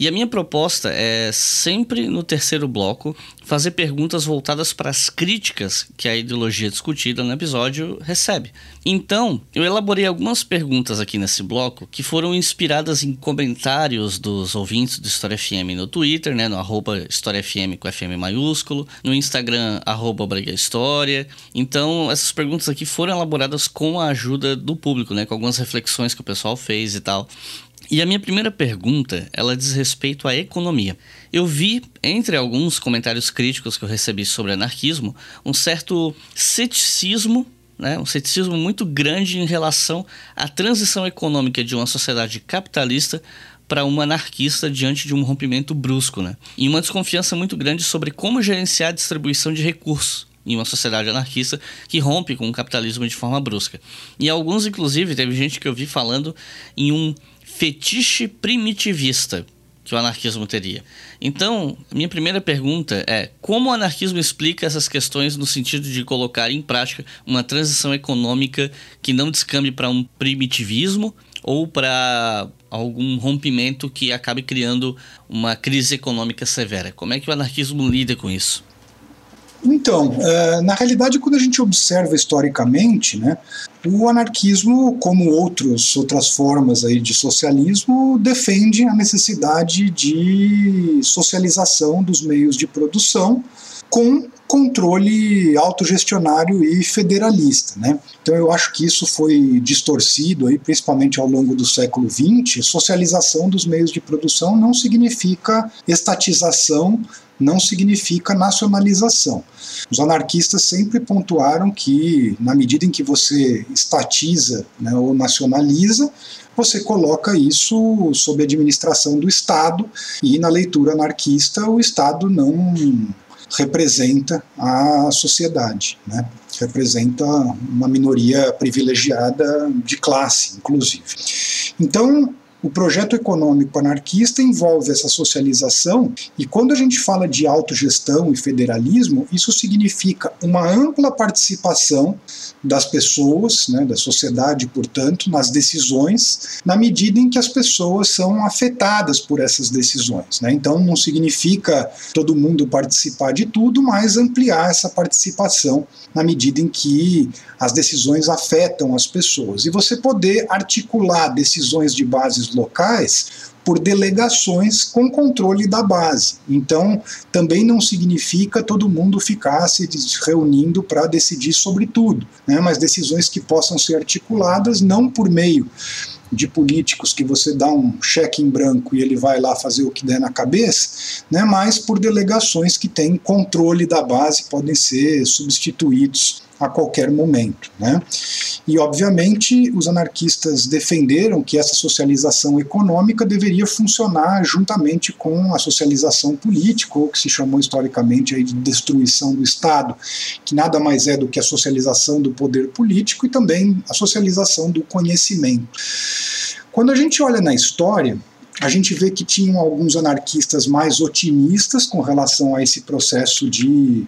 E a minha proposta é sempre no terceiro bloco fazer perguntas voltadas para as críticas que a ideologia discutida no episódio recebe. Então, eu elaborei algumas perguntas aqui nesse bloco que foram inspiradas em comentários dos ouvintes do História FM no Twitter, né, no arroba História FM com FM maiúsculo, no Instagram, arroba História. Então, essas perguntas aqui foram elaboradas com a ajuda do público, né, com algumas reflexões que o pessoal fez e tal. E a minha primeira pergunta, ela diz respeito à economia. Eu vi, entre alguns comentários críticos que eu recebi sobre anarquismo, um certo ceticismo, né, um ceticismo muito grande em relação à transição econômica de uma sociedade capitalista para uma anarquista diante de um rompimento brusco, né? E uma desconfiança muito grande sobre como gerenciar a distribuição de recursos em uma sociedade anarquista que rompe com o capitalismo de forma brusca. E alguns, inclusive, teve gente que eu vi falando em um fetiche primitivista que o anarquismo teria. Então, minha primeira pergunta é: como o anarquismo explica essas questões no sentido de colocar em prática uma transição econômica que não descambe para um primitivismo ou para algum rompimento que acabe criando uma crise econômica severa? Como é que o anarquismo lida com isso? Então, é, na realidade, quando a gente observa historicamente, né, o anarquismo, como outros, outras formas aí de socialismo, defende a necessidade de socialização dos meios de produção com controle autogestionário e federalista. Né? Então eu acho que isso foi distorcido, aí, principalmente ao longo do século XX. Socialização dos meios de produção não significa estatização não significa nacionalização. Os anarquistas sempre pontuaram que, na medida em que você estatiza né, ou nacionaliza, você coloca isso sob administração do Estado, e na leitura anarquista, o Estado não representa a sociedade, né? representa uma minoria privilegiada de classe, inclusive. Então, o projeto econômico anarquista envolve essa socialização, e quando a gente fala de autogestão e federalismo, isso significa uma ampla participação das pessoas, né, da sociedade, portanto, nas decisões, na medida em que as pessoas são afetadas por essas decisões. Né? Então, não significa todo mundo participar de tudo, mas ampliar essa participação na medida em que as decisões afetam as pessoas. E você poder articular decisões de bases locais por delegações com controle da base. Então, também não significa todo mundo ficar se reunindo para decidir sobre tudo, né? mas decisões que possam ser articuladas não por meio de políticos que você dá um cheque em branco e ele vai lá fazer o que der na cabeça, né, mas por delegações que têm controle da base, podem ser substituídos a qualquer momento. Né? E, obviamente, os anarquistas defenderam que essa socialização econômica deveria funcionar juntamente com a socialização política, ou que se chamou historicamente aí de destruição do Estado, que nada mais é do que a socialização do poder político e também a socialização do conhecimento. Quando a gente olha na história, a gente vê que tinham alguns anarquistas mais otimistas com relação a esse processo de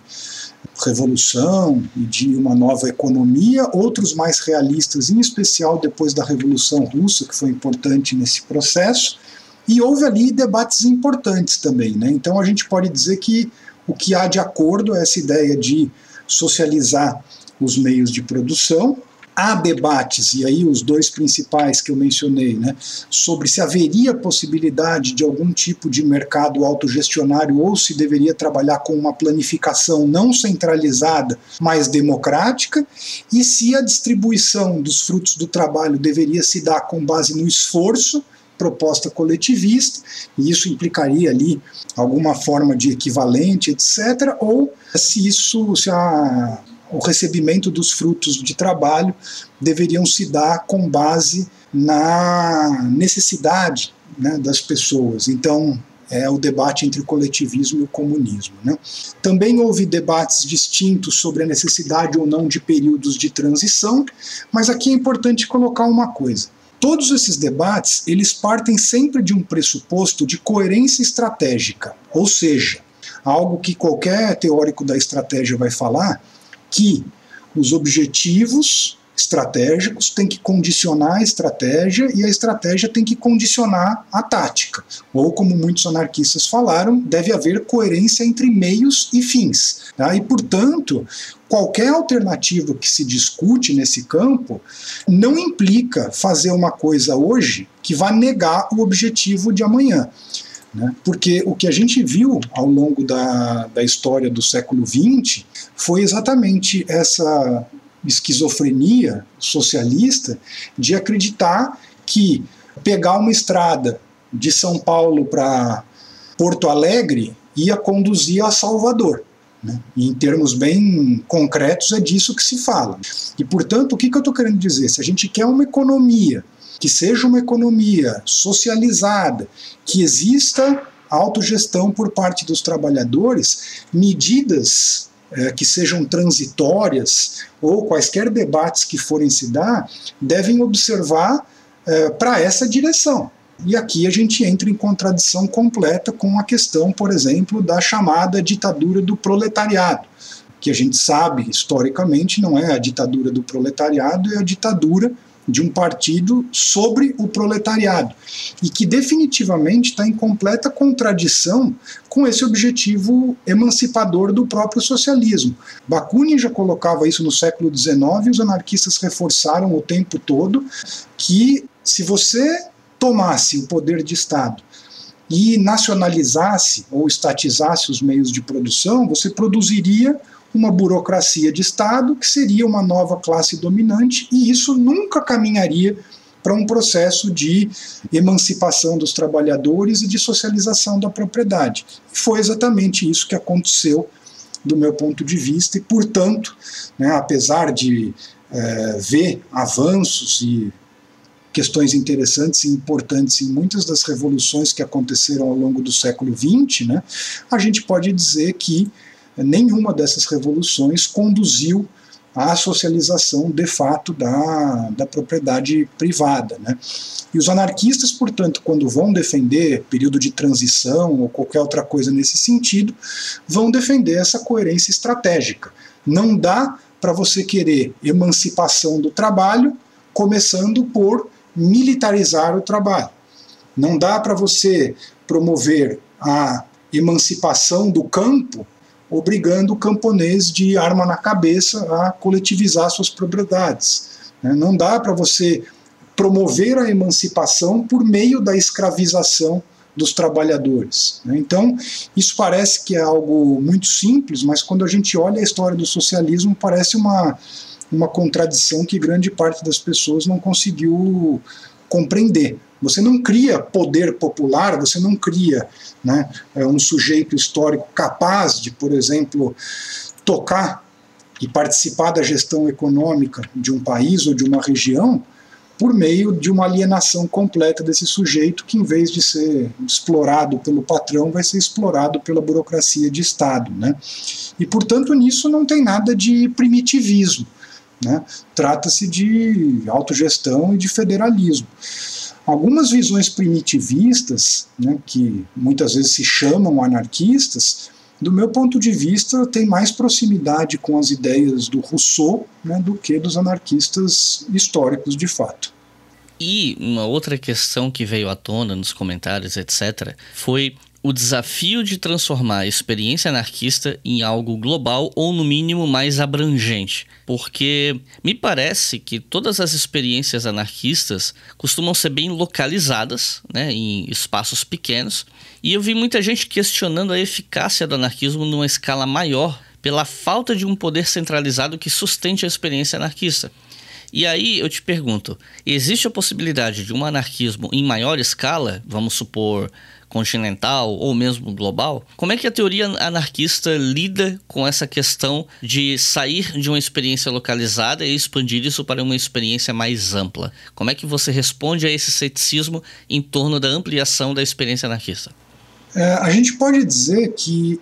revolução e de uma nova economia, outros mais realistas, em especial depois da Revolução Russa, que foi importante nesse processo, e houve ali debates importantes também. Né? Então a gente pode dizer que o que há de acordo é essa ideia de socializar os meios de produção, há debates, e aí os dois principais que eu mencionei, né, sobre se haveria possibilidade de algum tipo de mercado autogestionário ou se deveria trabalhar com uma planificação não centralizada, mas democrática, e se a distribuição dos frutos do trabalho deveria se dar com base no esforço, proposta coletivista, e isso implicaria ali alguma forma de equivalente, etc., ou se isso, se a o recebimento dos frutos de trabalho deveriam se dar com base na necessidade né, das pessoas. Então, é o debate entre o coletivismo e o comunismo. Né? Também houve debates distintos sobre a necessidade ou não de períodos de transição, mas aqui é importante colocar uma coisa. Todos esses debates, eles partem sempre de um pressuposto de coerência estratégica, ou seja, algo que qualquer teórico da estratégia vai falar, que os objetivos estratégicos têm que condicionar a estratégia e a estratégia tem que condicionar a tática. Ou, como muitos anarquistas falaram, deve haver coerência entre meios e fins. Tá? E, portanto, qualquer alternativa que se discute nesse campo não implica fazer uma coisa hoje que vá negar o objetivo de amanhã. Né? Porque o que a gente viu ao longo da, da história do século XX foi exatamente essa esquizofrenia socialista de acreditar que pegar uma estrada de São Paulo para Porto Alegre ia conduzir a Salvador. Né? Em termos bem concretos, é disso que se fala. E, portanto, o que, que eu estou querendo dizer? Se a gente quer uma economia que seja uma economia socializada, que exista autogestão por parte dos trabalhadores, medidas é, que sejam transitórias ou quaisquer debates que forem se dar, devem observar é, para essa direção. E aqui a gente entra em contradição completa com a questão, por exemplo, da chamada ditadura do proletariado, que a gente sabe historicamente não é a ditadura do proletariado, é a ditadura de um partido sobre o proletariado e que definitivamente está em completa contradição com esse objetivo emancipador do próprio socialismo. Bakunin já colocava isso no século XIX e os anarquistas reforçaram o tempo todo que se você tomasse o poder de Estado e nacionalizasse ou estatizasse os meios de produção, você produziria uma burocracia de Estado que seria uma nova classe dominante, e isso nunca caminharia para um processo de emancipação dos trabalhadores e de socialização da propriedade. Foi exatamente isso que aconteceu do meu ponto de vista, e, portanto, né, apesar de é, ver avanços e questões interessantes e importantes em muitas das revoluções que aconteceram ao longo do século XX, né, a gente pode dizer que nenhuma dessas revoluções conduziu à socialização de fato da, da propriedade privada. Né? E os anarquistas, portanto, quando vão defender período de transição ou qualquer outra coisa nesse sentido, vão defender essa coerência estratégica. Não dá para você querer emancipação do trabalho, começando por militarizar o trabalho. Não dá para você promover a emancipação do campo obrigando o camponês de arma na cabeça a coletivizar suas propriedades. Né? Não dá para você promover a emancipação por meio da escravização dos trabalhadores. Né? Então, isso parece que é algo muito simples, mas quando a gente olha a história do socialismo, parece uma, uma contradição que grande parte das pessoas não conseguiu compreender. Você não cria poder popular, você não cria né, é, um sujeito histórico capaz de, por exemplo, tocar e participar da gestão econômica de um país ou de uma região por meio de uma alienação completa desse sujeito que, em vez de ser explorado pelo patrão, vai ser explorado pela burocracia de Estado. Né? E, portanto, nisso não tem nada de primitivismo. Né? Trata-se de autogestão e de federalismo. Algumas visões primitivistas, né, que muitas vezes se chamam anarquistas, do meu ponto de vista, tem mais proximidade com as ideias do Rousseau né, do que dos anarquistas históricos de fato. E uma outra questão que veio à tona nos comentários, etc., foi o desafio de transformar a experiência anarquista em algo global ou, no mínimo, mais abrangente. Porque me parece que todas as experiências anarquistas costumam ser bem localizadas, né, em espaços pequenos, e eu vi muita gente questionando a eficácia do anarquismo numa escala maior pela falta de um poder centralizado que sustente a experiência anarquista. E aí eu te pergunto: existe a possibilidade de um anarquismo em maior escala, vamos supor continental ou mesmo global, como é que a teoria anarquista lida com essa questão de sair de uma experiência localizada e expandir isso para uma experiência mais ampla? Como é que você responde a esse ceticismo em torno da ampliação da experiência anarquista? É, a gente pode dizer que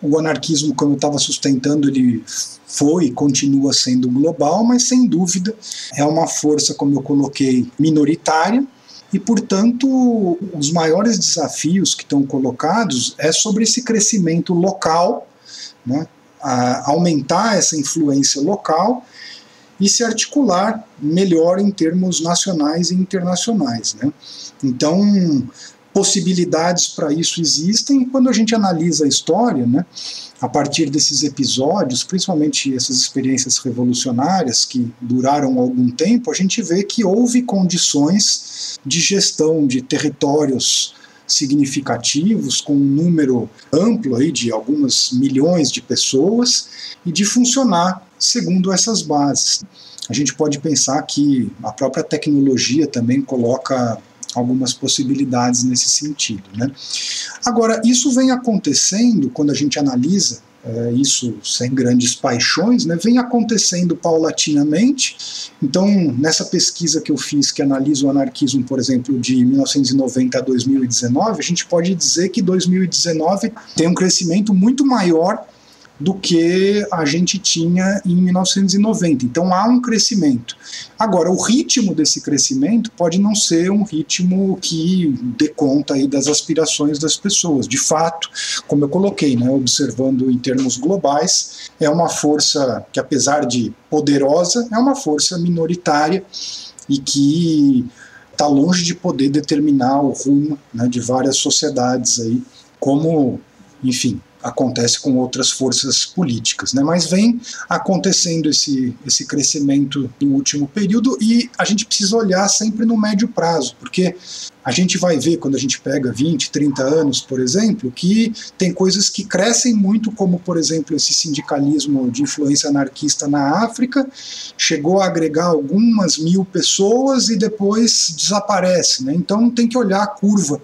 o anarquismo, como eu estava sustentando, ele foi e continua sendo global, mas sem dúvida é uma força, como eu coloquei, minoritária, e, portanto, os maiores desafios que estão colocados é sobre esse crescimento local, né, aumentar essa influência local e se articular melhor em termos nacionais e internacionais. Né. Então, possibilidades para isso existem, e quando a gente analisa a história, né, a partir desses episódios, principalmente essas experiências revolucionárias que duraram algum tempo, a gente vê que houve condições de gestão de territórios significativos, com um número amplo aí de algumas milhões de pessoas, e de funcionar segundo essas bases. A gente pode pensar que a própria tecnologia também coloca algumas possibilidades nesse sentido. Né? Agora, isso vem acontecendo quando a gente analisa é, isso sem grandes paixões, né, vem acontecendo paulatinamente. Então, nessa pesquisa que eu fiz, que analisa o anarquismo, por exemplo, de 1990 a 2019, a gente pode dizer que 2019 tem um crescimento muito maior do que a gente tinha em 1990. Então há um crescimento. Agora, o ritmo desse crescimento pode não ser um ritmo que dê conta aí das aspirações das pessoas. De fato, como eu coloquei, né, observando em termos globais, é uma força que, apesar de poderosa, é uma força minoritária e que está longe de poder determinar o rumo né, de várias sociedades aí, como, enfim, acontece com outras forças políticas. Né? Mas vem acontecendo esse, esse crescimento no último período e a gente precisa olhar sempre no médio prazo, porque a gente vai ver quando a gente pega 20, 30 anos, por exemplo, que tem coisas que crescem muito, como por exemplo esse sindicalismo de influência anarquista na África, chegou a agregar algumas mil pessoas e depois desaparece. Né? Então tem que olhar a curva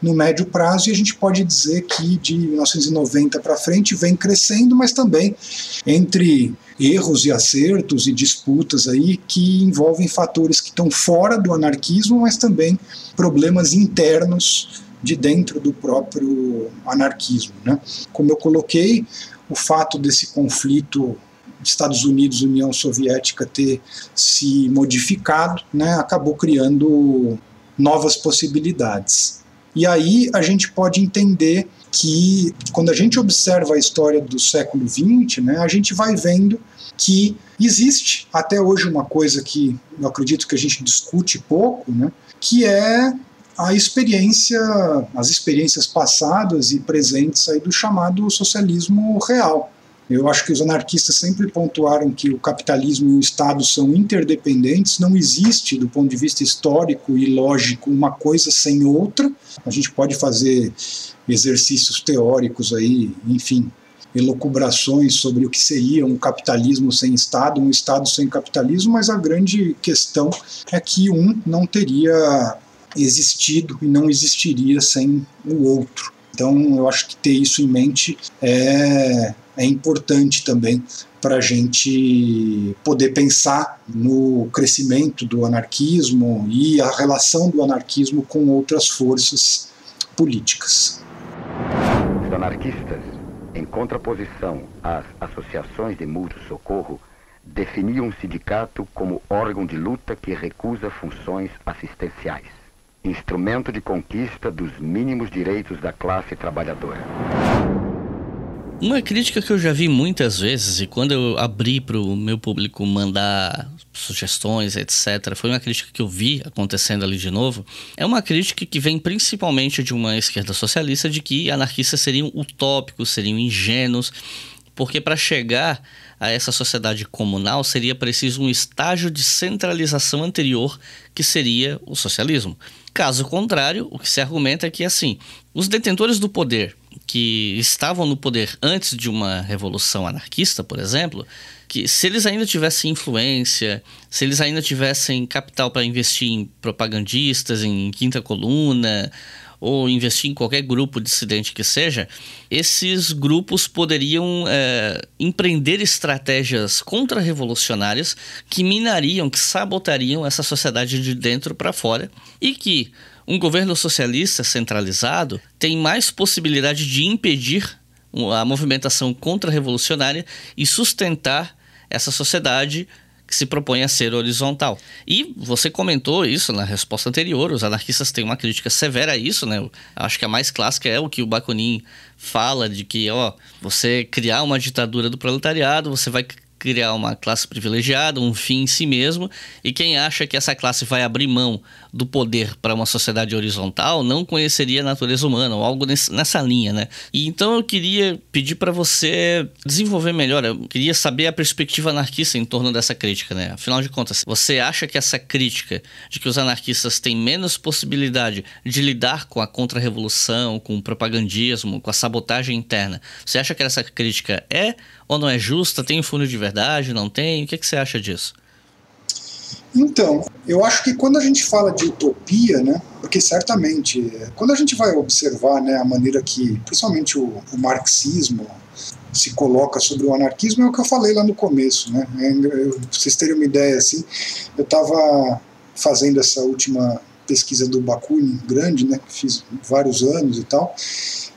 no médio prazo e a gente pode dizer que de 1990 para frente vem crescendo, mas também entre erros e acertos e disputas aí que envolvem fatores que estão fora do anarquismo, mas também problemas internos de dentro do próprio anarquismo. Né? Como eu coloquei, o fato desse conflito Estados Unidos União Soviética ter se modificado, né, acabou criando novas possibilidades. E aí a gente pode entender que quando a gente observa a história do século XX, né, a gente vai vendo que existe até hoje uma coisa que eu acredito que a gente discute pouco, né, que é a experiência, as experiências passadas e presentes aí do chamado socialismo real. Eu acho que os anarquistas sempre pontuaram que o capitalismo e o Estado são interdependentes, não existe, do ponto de vista histórico e lógico, uma coisa sem outra. A gente pode fazer exercícios teóricos aí, enfim, elucubrações sobre o que seria um capitalismo sem Estado, um Estado sem capitalismo, mas a grande questão é que um não teria existido e não existiria sem o outro. Então, eu acho que ter isso em mente é, é importante também para a gente poder pensar no crescimento do anarquismo e a relação do anarquismo com outras forças políticas. Os anarquistas, em contraposição às associações de mútuo socorro, definiam o sindicato como órgão de luta que recusa funções assistenciais instrumento de conquista dos mínimos direitos da classe trabalhadora. Uma crítica que eu já vi muitas vezes, e quando eu abri para o meu público mandar sugestões, etc., foi uma crítica que eu vi acontecendo ali de novo. É uma crítica que vem principalmente de uma esquerda socialista de que anarquistas seriam utópicos, seriam ingênuos, porque para chegar a essa sociedade comunal seria preciso um estágio de centralização anterior, que seria o socialismo. Caso contrário, o que se argumenta é que, assim, os detentores do poder que estavam no poder antes de uma revolução anarquista, por exemplo, que se eles ainda tivessem influência, se eles ainda tivessem capital para investir em propagandistas, em quinta coluna, ou investir em qualquer grupo dissidente que seja, esses grupos poderiam é, empreender estratégias contra-revolucionárias que minariam, que sabotariam essa sociedade de dentro para fora e que um governo socialista centralizado tem mais possibilidade de impedir a movimentação contra-revolucionária e sustentar essa sociedade que se propõe a ser horizontal. E você comentou isso na resposta anterior, os anarquistas têm uma crítica severa a isso, né? Acho que a mais clássica é o que o Bakunin fala de que, ó, você criar uma ditadura do proletariado, você vai criar uma classe privilegiada, um fim em si mesmo, e quem acha que essa classe vai abrir mão do poder para uma sociedade horizontal não conheceria a natureza humana ou algo nessa linha, né? E então eu queria pedir para você desenvolver melhor, eu queria saber a perspectiva anarquista em torno dessa crítica, né? Afinal de contas, você acha que essa crítica de que os anarquistas têm menos possibilidade de lidar com a contra-revolução, com o propagandismo, com a sabotagem interna, você acha que essa crítica é ou não é justa? Tem fundo de verdade? Não tem? O que, que você acha disso? Então, eu acho que quando a gente fala de utopia, né, porque certamente, quando a gente vai observar né, a maneira que, principalmente o, o marxismo, se coloca sobre o anarquismo, é o que eu falei lá no começo. Né? Eu, pra vocês terem uma ideia, assim, eu estava fazendo essa última pesquisa do Bakunin, grande, né, fiz vários anos e tal,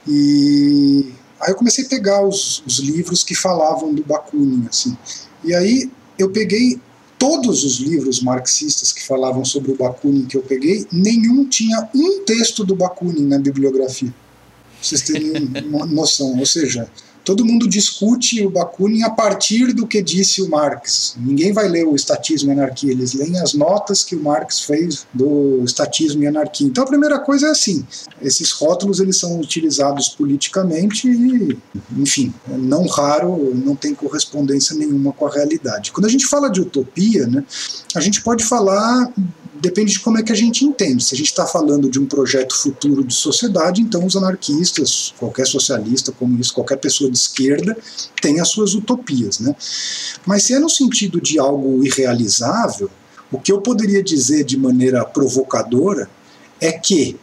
e aí eu comecei a pegar os, os livros que falavam do Bakunin, assim, e aí eu peguei todos os livros marxistas que falavam sobre o Bakunin que eu peguei, nenhum tinha um texto do Bakunin na bibliografia. Pra vocês terem uma noção. Ou seja, todo mundo discute o Bakunin a partir do que disse o Marx. Ninguém vai ler o Estatismo e Anarquia, eles leem as notas que o Marx fez do Estatismo e Anarquia. Então a primeira coisa é assim, esses rótulos eles são utilizados politicamente e, enfim, não raro, não tem correspondência nenhuma com a realidade. Quando a gente fala de utopia, né, a gente pode falar depende de como é que a gente entende. Se a gente está falando de um projeto futuro de sociedade, então os anarquistas, qualquer socialista, comunista, qualquer pessoa de esquerda tem as suas utopias. Né? Mas se é no sentido de algo irrealizável, o que eu poderia dizer de maneira provocadora é que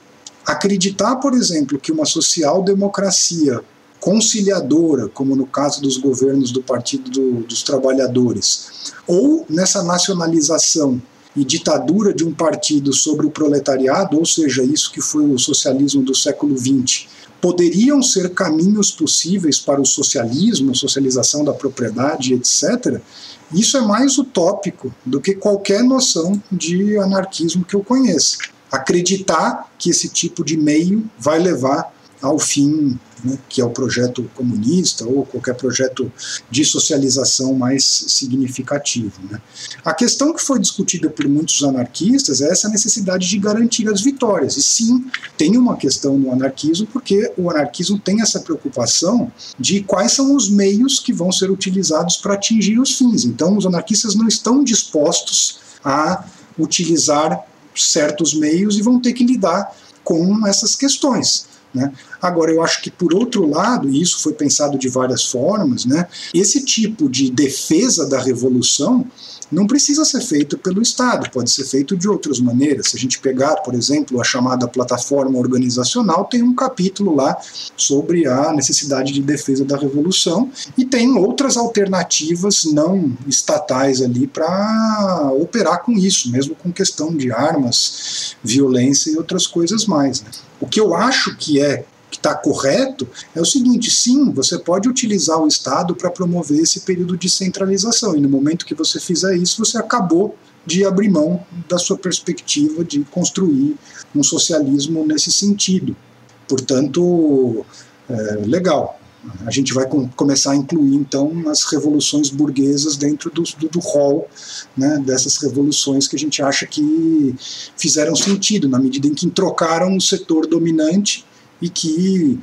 acreditar, por exemplo, que uma social-democracia conciliadora, como no caso dos governos do Partido do, dos Trabalhadores, ou nessa nacionalização e ditadura de um partido sobre o proletariado, ou seja, isso que foi o socialismo do século XX, poderiam ser caminhos possíveis para o socialismo, socialização da propriedade, etc., isso é mais utópico do que qualquer noção de anarquismo que eu conheça. Acreditar que esse tipo de meio vai levar ao fim né, que é o projeto comunista ou qualquer projeto de socialização mais significativo. Né. A questão que foi discutida por muitos anarquistas é essa necessidade de garantir as vitórias. E sim, tem uma questão no anarquismo, porque o anarquismo tem essa preocupação de quais são os meios que vão ser utilizados para atingir os fins. Então, os anarquistas não estão dispostos a utilizar certos meios e vão ter que lidar com essas questões. Né? Agora, eu acho que, por outro lado, e isso foi pensado de várias formas, né, esse tipo de defesa da revolução não precisa ser feito pelo Estado, pode ser feito de outras maneiras. Se a gente pegar, por exemplo, a chamada plataforma organizacional, tem um capítulo lá sobre a necessidade de defesa da revolução e tem outras alternativas não estatais ali para operar com isso, mesmo com questão de armas, violência e outras coisas mais. Né? O que eu acho que é que está correto é o seguinte: sim, você pode utilizar o Estado para promover esse período de centralização, e no momento que você fizer isso, você acabou de abrir mão da sua perspectiva de construir um socialismo nesse sentido. Portanto, é, legal. A gente vai com, começar a incluir, então, as revoluções burguesas dentro do, do, do hall né, dessas revoluções que a gente acha que fizeram sentido, na medida em que trocaram o setor dominante e que,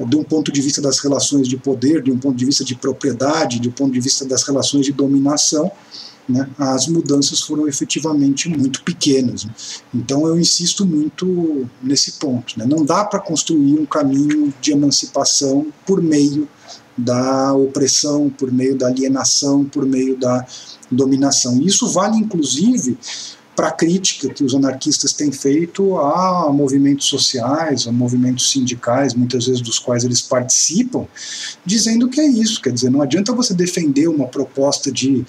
de um ponto de vista das relações de poder, de um ponto de vista de propriedade, de um ponto de vista das relações de dominação, né, as mudanças foram efetivamente muito pequenas. Então eu insisto muito nesse ponto. Né. Não dá para construir um caminho de emancipação por meio da opressão, por meio da alienação, por meio da dominação. Isso vale inclusive para a crítica que os anarquistas têm feito a movimentos sociais, a movimentos sindicais, muitas vezes dos quais eles participam, dizendo que é isso. Quer dizer, não adianta você defender uma proposta de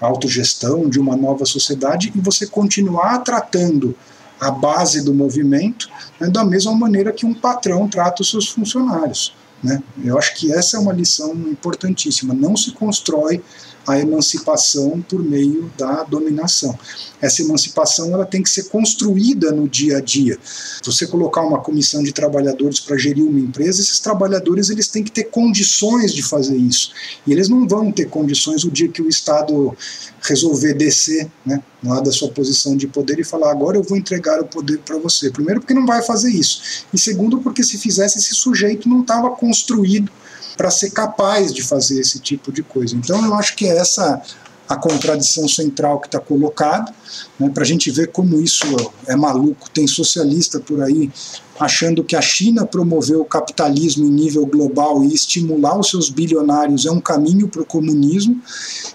autogestão, de uma nova sociedade e você continuar tratando a base do movimento né, da mesma maneira que um patrão trata os seus funcionários. Né? Eu acho que essa é uma lição importantíssima. Não se constrói a emancipação por meio da dominação. Essa emancipação ela tem que ser construída no dia a dia. Se você colocar uma comissão de trabalhadores para gerir uma empresa, esses trabalhadores eles têm que ter condições de fazer isso. E eles não vão ter condições o dia que o Estado resolver descer né, lá da sua posição de poder e falar agora eu vou entregar o poder para você. Primeiro porque não vai fazer isso. E segundo porque se fizesse esse sujeito não estava construído para ser capaz de fazer esse tipo de coisa. Então, eu acho que é essa a contradição central que está colocada, né, para a gente ver como isso é maluco. Tem socialista por aí achando que a China promoveu o capitalismo em nível global e estimular os seus bilionários é um caminho para o comunismo.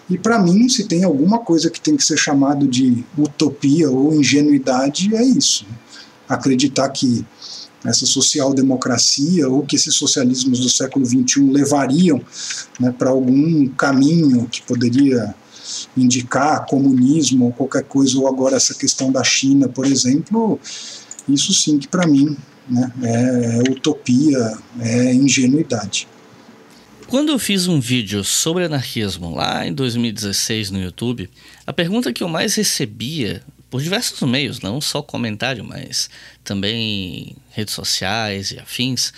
E para mim, se tem alguma coisa que tem que ser chamado de utopia ou ingenuidade, é isso. Né? Acreditar que essa social-democracia ou que esses socialismos do século XXI levariam né, para algum caminho que poderia indicar comunismo ou qualquer coisa, ou agora essa questão da China, por exemplo, isso sim que para mim né, é, é utopia, é ingenuidade. Quando eu fiz um vídeo sobre anarquismo lá em 2016 no YouTube, a pergunta que eu mais recebia por diversos meios, não só comentário, mas também redes sociais e afins,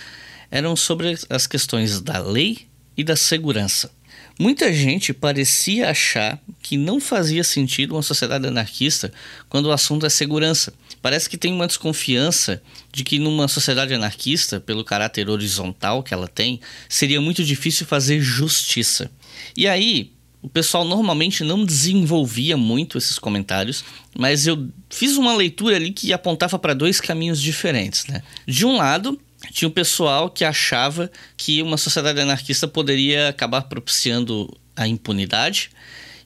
eram sobre as questões da lei e da segurança. Muita gente parecia achar que não fazia sentido uma sociedade anarquista quando o assunto é segurança. Parece que tem uma desconfiança de que numa sociedade anarquista, pelo caráter horizontal que ela tem, seria muito difícil fazer justiça. E aí, o pessoal normalmente não desenvolvia muito esses comentários, mas eu fiz uma leitura ali que apontava para dois caminhos diferentes. Né? De um lado, tinha o pessoal que achava que uma sociedade anarquista poderia acabar propiciando a impunidade,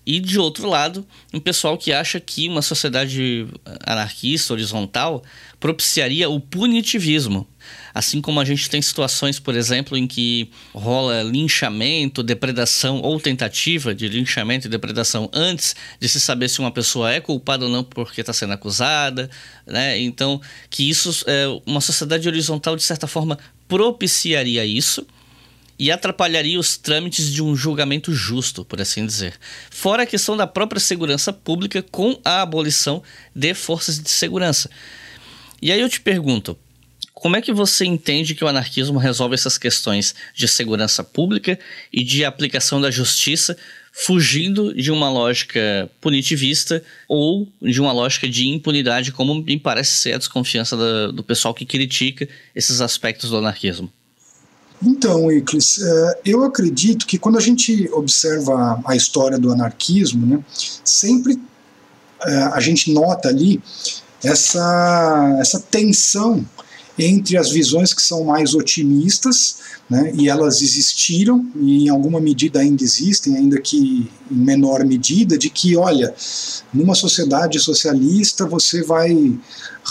E de outro lado, um pessoal que acha que uma sociedade anarquista, horizontal, propiciaria o punitivismo. Assim como a gente tem situações, por exemplo, em que rola linchamento, depredação ou tentativa de linchamento e depredação antes de se saber se uma pessoa é culpada ou não porque está sendo acusada, né? Então, que isso, é, uma sociedade horizontal, de certa forma, propiciaria isso e atrapalharia os trâmites de um julgamento justo, por assim dizer. Fora a questão da própria segurança pública com a abolição de forças de segurança. E aí eu te pergunto, como é que você entende que o anarquismo resolve essas questões de segurança pública e de aplicação da justiça, fugindo de uma lógica punitivista ou de uma lógica de impunidade, como me parece ser a desconfiança do pessoal que critica esses aspectos do anarquismo? Então, Iclis, é, eu acredito que quando a gente observa a história do anarquismo, né, sempre é, a gente nota ali essa, essa tensão entre as visões que são mais otimistas, né, e elas existiram, e em alguma medida ainda existem, ainda que em menor medida, de que, olha, numa sociedade socialista você vai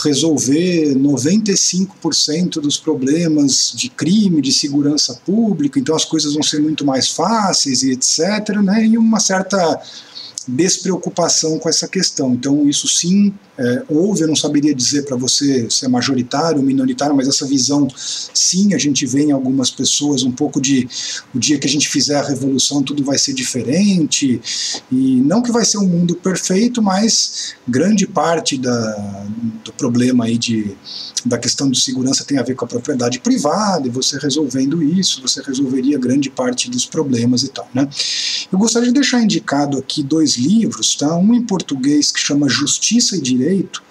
resolver 95% dos problemas de crime, de segurança pública, então as coisas vão ser muito mais fáceis e etc. Né, e uma certa despreocupação com essa questão. Então, isso sim é, houve, eu não saberia dizer para você se é majoritário ou minoritário, mas essa visão, sim, a gente vê em algumas pessoas um pouco de o dia que a gente fizer a revolução tudo vai ser diferente, e não que vai ser um mundo perfeito, mas grande parte da, do problema aí de da questão de segurança tem a ver com a propriedade privada, e você resolvendo isso, você resolveria grande parte dos problemas e tal. Né? Eu gostaria de deixar indicado aqui dois livros, tá? um em português que chama Justiça e Direito,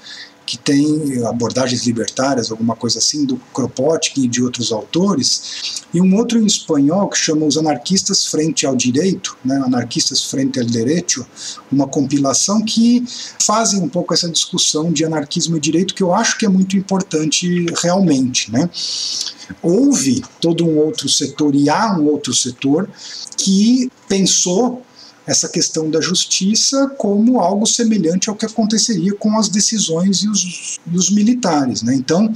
que tem abordagens libertárias, alguma coisa assim, do Kropotkin e de outros autores, e um outro em espanhol que chama Os Anarquistas Frente ao Direito, né, Anarquistas Frente ao Derecho, uma compilação que fazem um pouco essa discussão de anarquismo e direito, que eu acho que é muito importante realmente. Né. Houve todo um outro setor, e há um outro setor, que pensou essa questão da justiça como algo semelhante ao que aconteceria com as decisões e os, e os militares. Né? Então,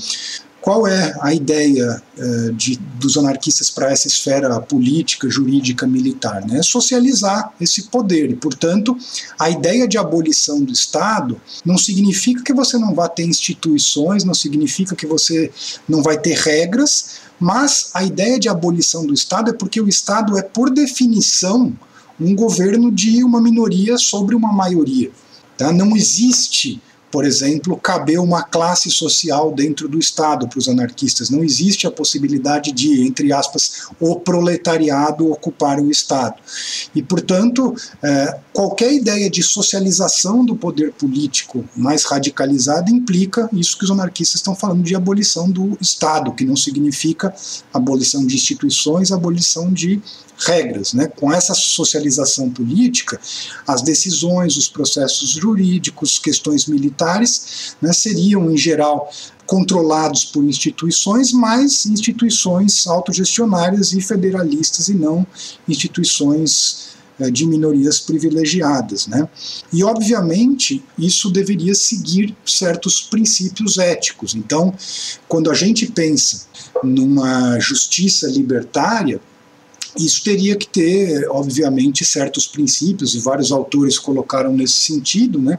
qual é a ideia uh, de, dos anarquistas para essa esfera política, jurídica, militar? Né? É socializar esse poder. E, portanto, a ideia de abolição do Estado não significa que você não vá ter instituições, não significa que você não vai ter regras, mas a ideia de abolição do Estado é porque o Estado é, por definição, um governo de uma minoria sobre uma maioria. Tá? Não existe por exemplo, caber uma classe social dentro do Estado para os anarquistas. Não existe a possibilidade de, entre aspas, o proletariado ocupar o Estado. E, portanto, é, qualquer ideia de socialização do poder político mais radicalizada implica isso que os anarquistas estão falando de abolição do Estado, que não significa abolição de instituições, abolição de regras. Né? Com essa socialização política, as decisões, os processos jurídicos, questões militares né, seriam, em geral, controlados por instituições, mas instituições autogestionárias e federalistas e não instituições eh, de minorias privilegiadas. Né? E, obviamente, isso deveria seguir certos princípios éticos. Então, quando a gente pensa numa justiça libertária, isso teria que ter, obviamente, certos princípios, e vários autores colocaram nesse sentido, né,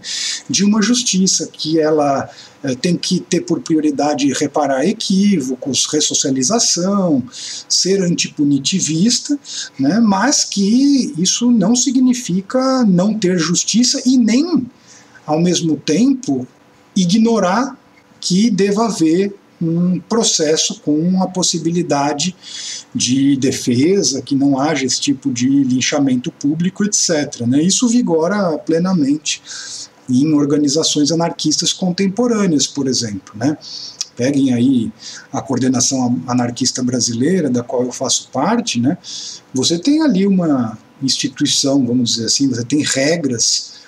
de uma justiça que ela eh, tem que ter por prioridade reparar equívocos, ressocialização, ser antipunitivista, né, mas que isso não significa não ter justiça e nem, ao mesmo tempo, ignorar que deva haver um processo com a possibilidade de defesa, que não haja esse tipo de linchamento público, etc. Né? Isso vigora plenamente em organizações anarquistas contemporâneas, por exemplo. Né? Peguem aí a coordenação anarquista brasileira, da qual eu faço parte, né? você tem ali uma instituição, vamos dizer assim, você tem regras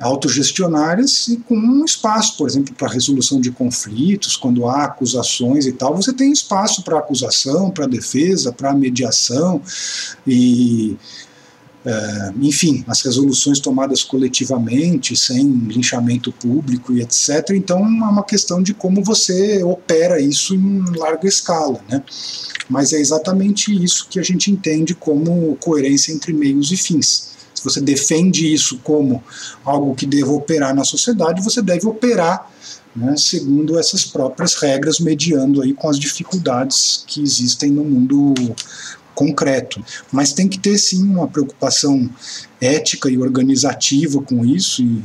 autogestionárias e com um espaço, por exemplo, para resolução de conflitos, quando há acusações e tal, você tem espaço para acusação, para defesa, para mediação e é, enfim, as resoluções tomadas coletivamente, sem linchamento público e etc. Então é uma questão de como você opera isso em larga escala, né? Mas é exatamente isso que a gente entende como coerência entre meios e fins. Você defende isso como algo que deva operar na sociedade, você deve operar né, segundo essas próprias regras, mediando aí com as dificuldades que existem no mundo concreto. Mas tem que ter sim uma preocupação ética e organizativa com isso, e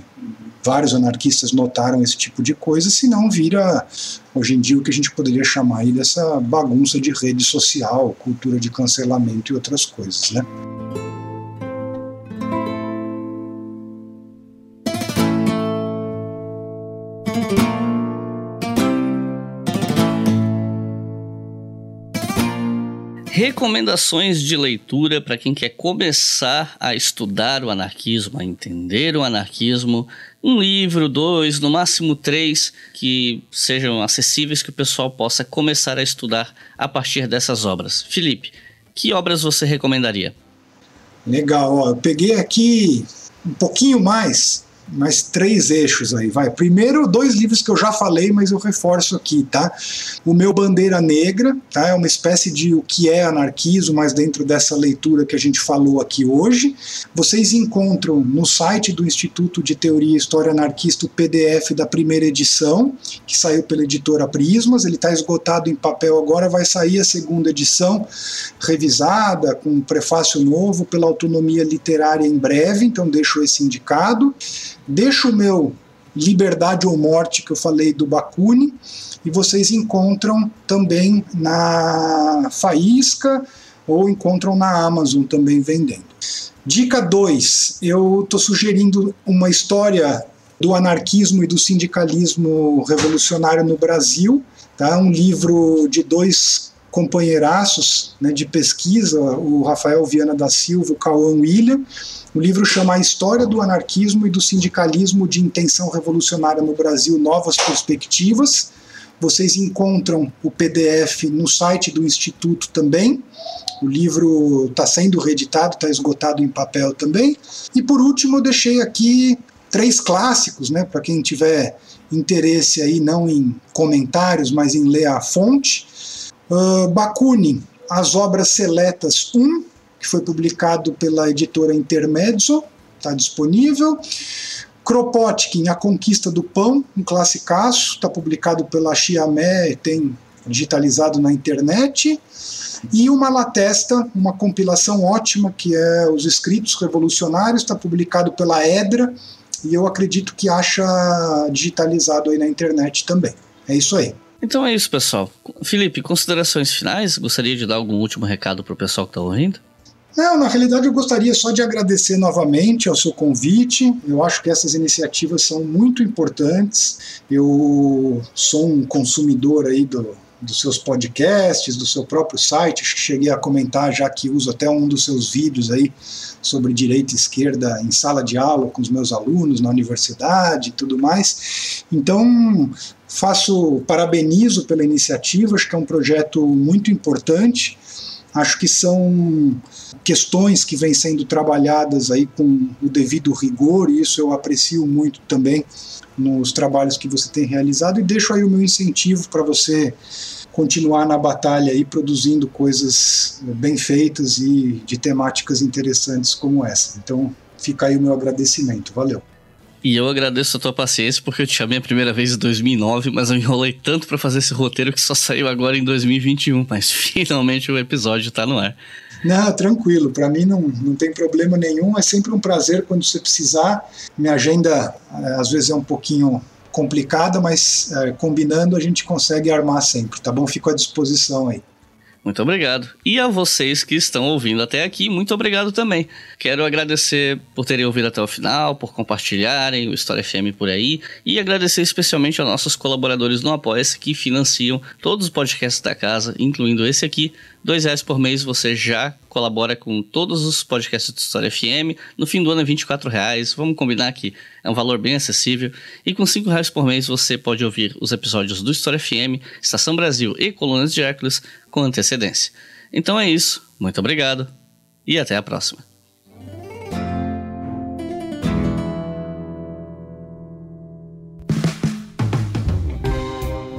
vários anarquistas notaram esse tipo de coisa, senão vira hoje em dia o que a gente poderia chamar aí dessa bagunça de rede social, cultura de cancelamento e outras coisas, né? Recomendações de leitura para quem quer começar a estudar o anarquismo, a entender o anarquismo. Um livro, dois, no máximo três, que sejam acessíveis, que o pessoal possa começar a estudar a partir dessas obras. Felipe, que obras você recomendaria? Legal, ó, eu peguei aqui um pouquinho mais mais três eixos aí, vai. Primeiro, dois livros que eu já falei, mas eu reforço aqui, tá? O meu Bandeira Negra, tá? É uma espécie de o que é anarquismo, mas dentro dessa leitura que a gente falou aqui hoje. Vocês encontram no site do Instituto de Teoria e História Anarquista o PDF da primeira edição, que saiu pela editora Prismas. Ele está esgotado em papel agora, vai sair a segunda edição, revisada, com um prefácio novo pela Autonomia Literária em breve, então deixo esse indicado. Deixo o meu Liberdade ou Morte, que eu falei do Bakunin, e vocês encontram também na Faísca ou encontram na Amazon também vendendo. Dica 2, eu estou sugerindo uma história do anarquismo e do sindicalismo revolucionário no Brasil, tá? um livro de dois companheiraços né, de pesquisa, o Rafael Viana da Silva e o Cauã William, o livro chama A História do Anarquismo e do Sindicalismo de Intenção Revolucionária no Brasil Novas Perspectivas. Vocês encontram o PDF no site do Instituto também. O livro está sendo reeditado, está esgotado em papel também. E por último, eu deixei aqui três clássicos, né, para quem tiver interesse aí não em comentários, mas em ler a fonte. Uh, Bakunin, As Obras Seletas 1, que foi publicado pela editora Intermezzo, está disponível. Kropotkin, A Conquista do Pão, um classicaço, está publicado pela Chiamé, tem digitalizado na internet. E uma Latesta, uma compilação ótima, que é Os Escritos Revolucionários, está publicado pela Edra, e eu acredito que acha digitalizado aí na internet também. É isso aí. Então é isso, pessoal. Felipe, considerações finais? Gostaria de dar algum último recado para o pessoal que está ouvindo? Não, na realidade eu gostaria só de agradecer novamente ao seu convite. Eu acho que essas iniciativas são muito importantes. Eu sou um consumidor aí do, dos seus podcasts, do seu próprio site. Cheguei a comentar já que uso até um dos seus vídeos aí sobre direita e esquerda em sala de aula com os meus alunos na universidade e tudo mais. Então, faço, parabenizo pela iniciativa, acho que é um projeto muito importante. Acho que são questões que vêm sendo trabalhadas aí com o devido rigor, e isso eu aprecio muito também nos trabalhos que você tem realizado, e deixo aí o meu incentivo para você continuar na batalha aí produzindo coisas bem feitas e de temáticas interessantes como essa. Então, fica aí o meu agradecimento. Valeu. E eu agradeço a tua paciência porque eu te chamei a primeira vez em 2009, mas eu enrolei tanto para fazer esse roteiro que só saiu agora em 2021. Mas finalmente o episódio tá no ar. Não, tranquilo. Para mim não, não tem problema nenhum. É sempre um prazer quando você precisar. Minha agenda eh, às vezes é um pouquinho complicada, mas é, combinando a gente consegue armar sempre, tá bom? Fico à disposição aí. Muito obrigado. E a vocês que estão ouvindo até aqui, muito obrigado também. Quero agradecer por terem ouvido até o final, por compartilharem o História FM por aí e agradecer especialmente aos nossos colaboradores no Apoia-se que financiam todos os podcasts da casa, incluindo esse aqui. Dois reais por mês você já colabora com todos os podcasts do História FM. No fim do ano é 24 reais. Vamos combinar que é um valor bem acessível. E com 5 reais por mês você pode ouvir os episódios do História FM, Estação Brasil e Colunas de Hércules com antecedência. Então é isso. Muito obrigado e até a próxima.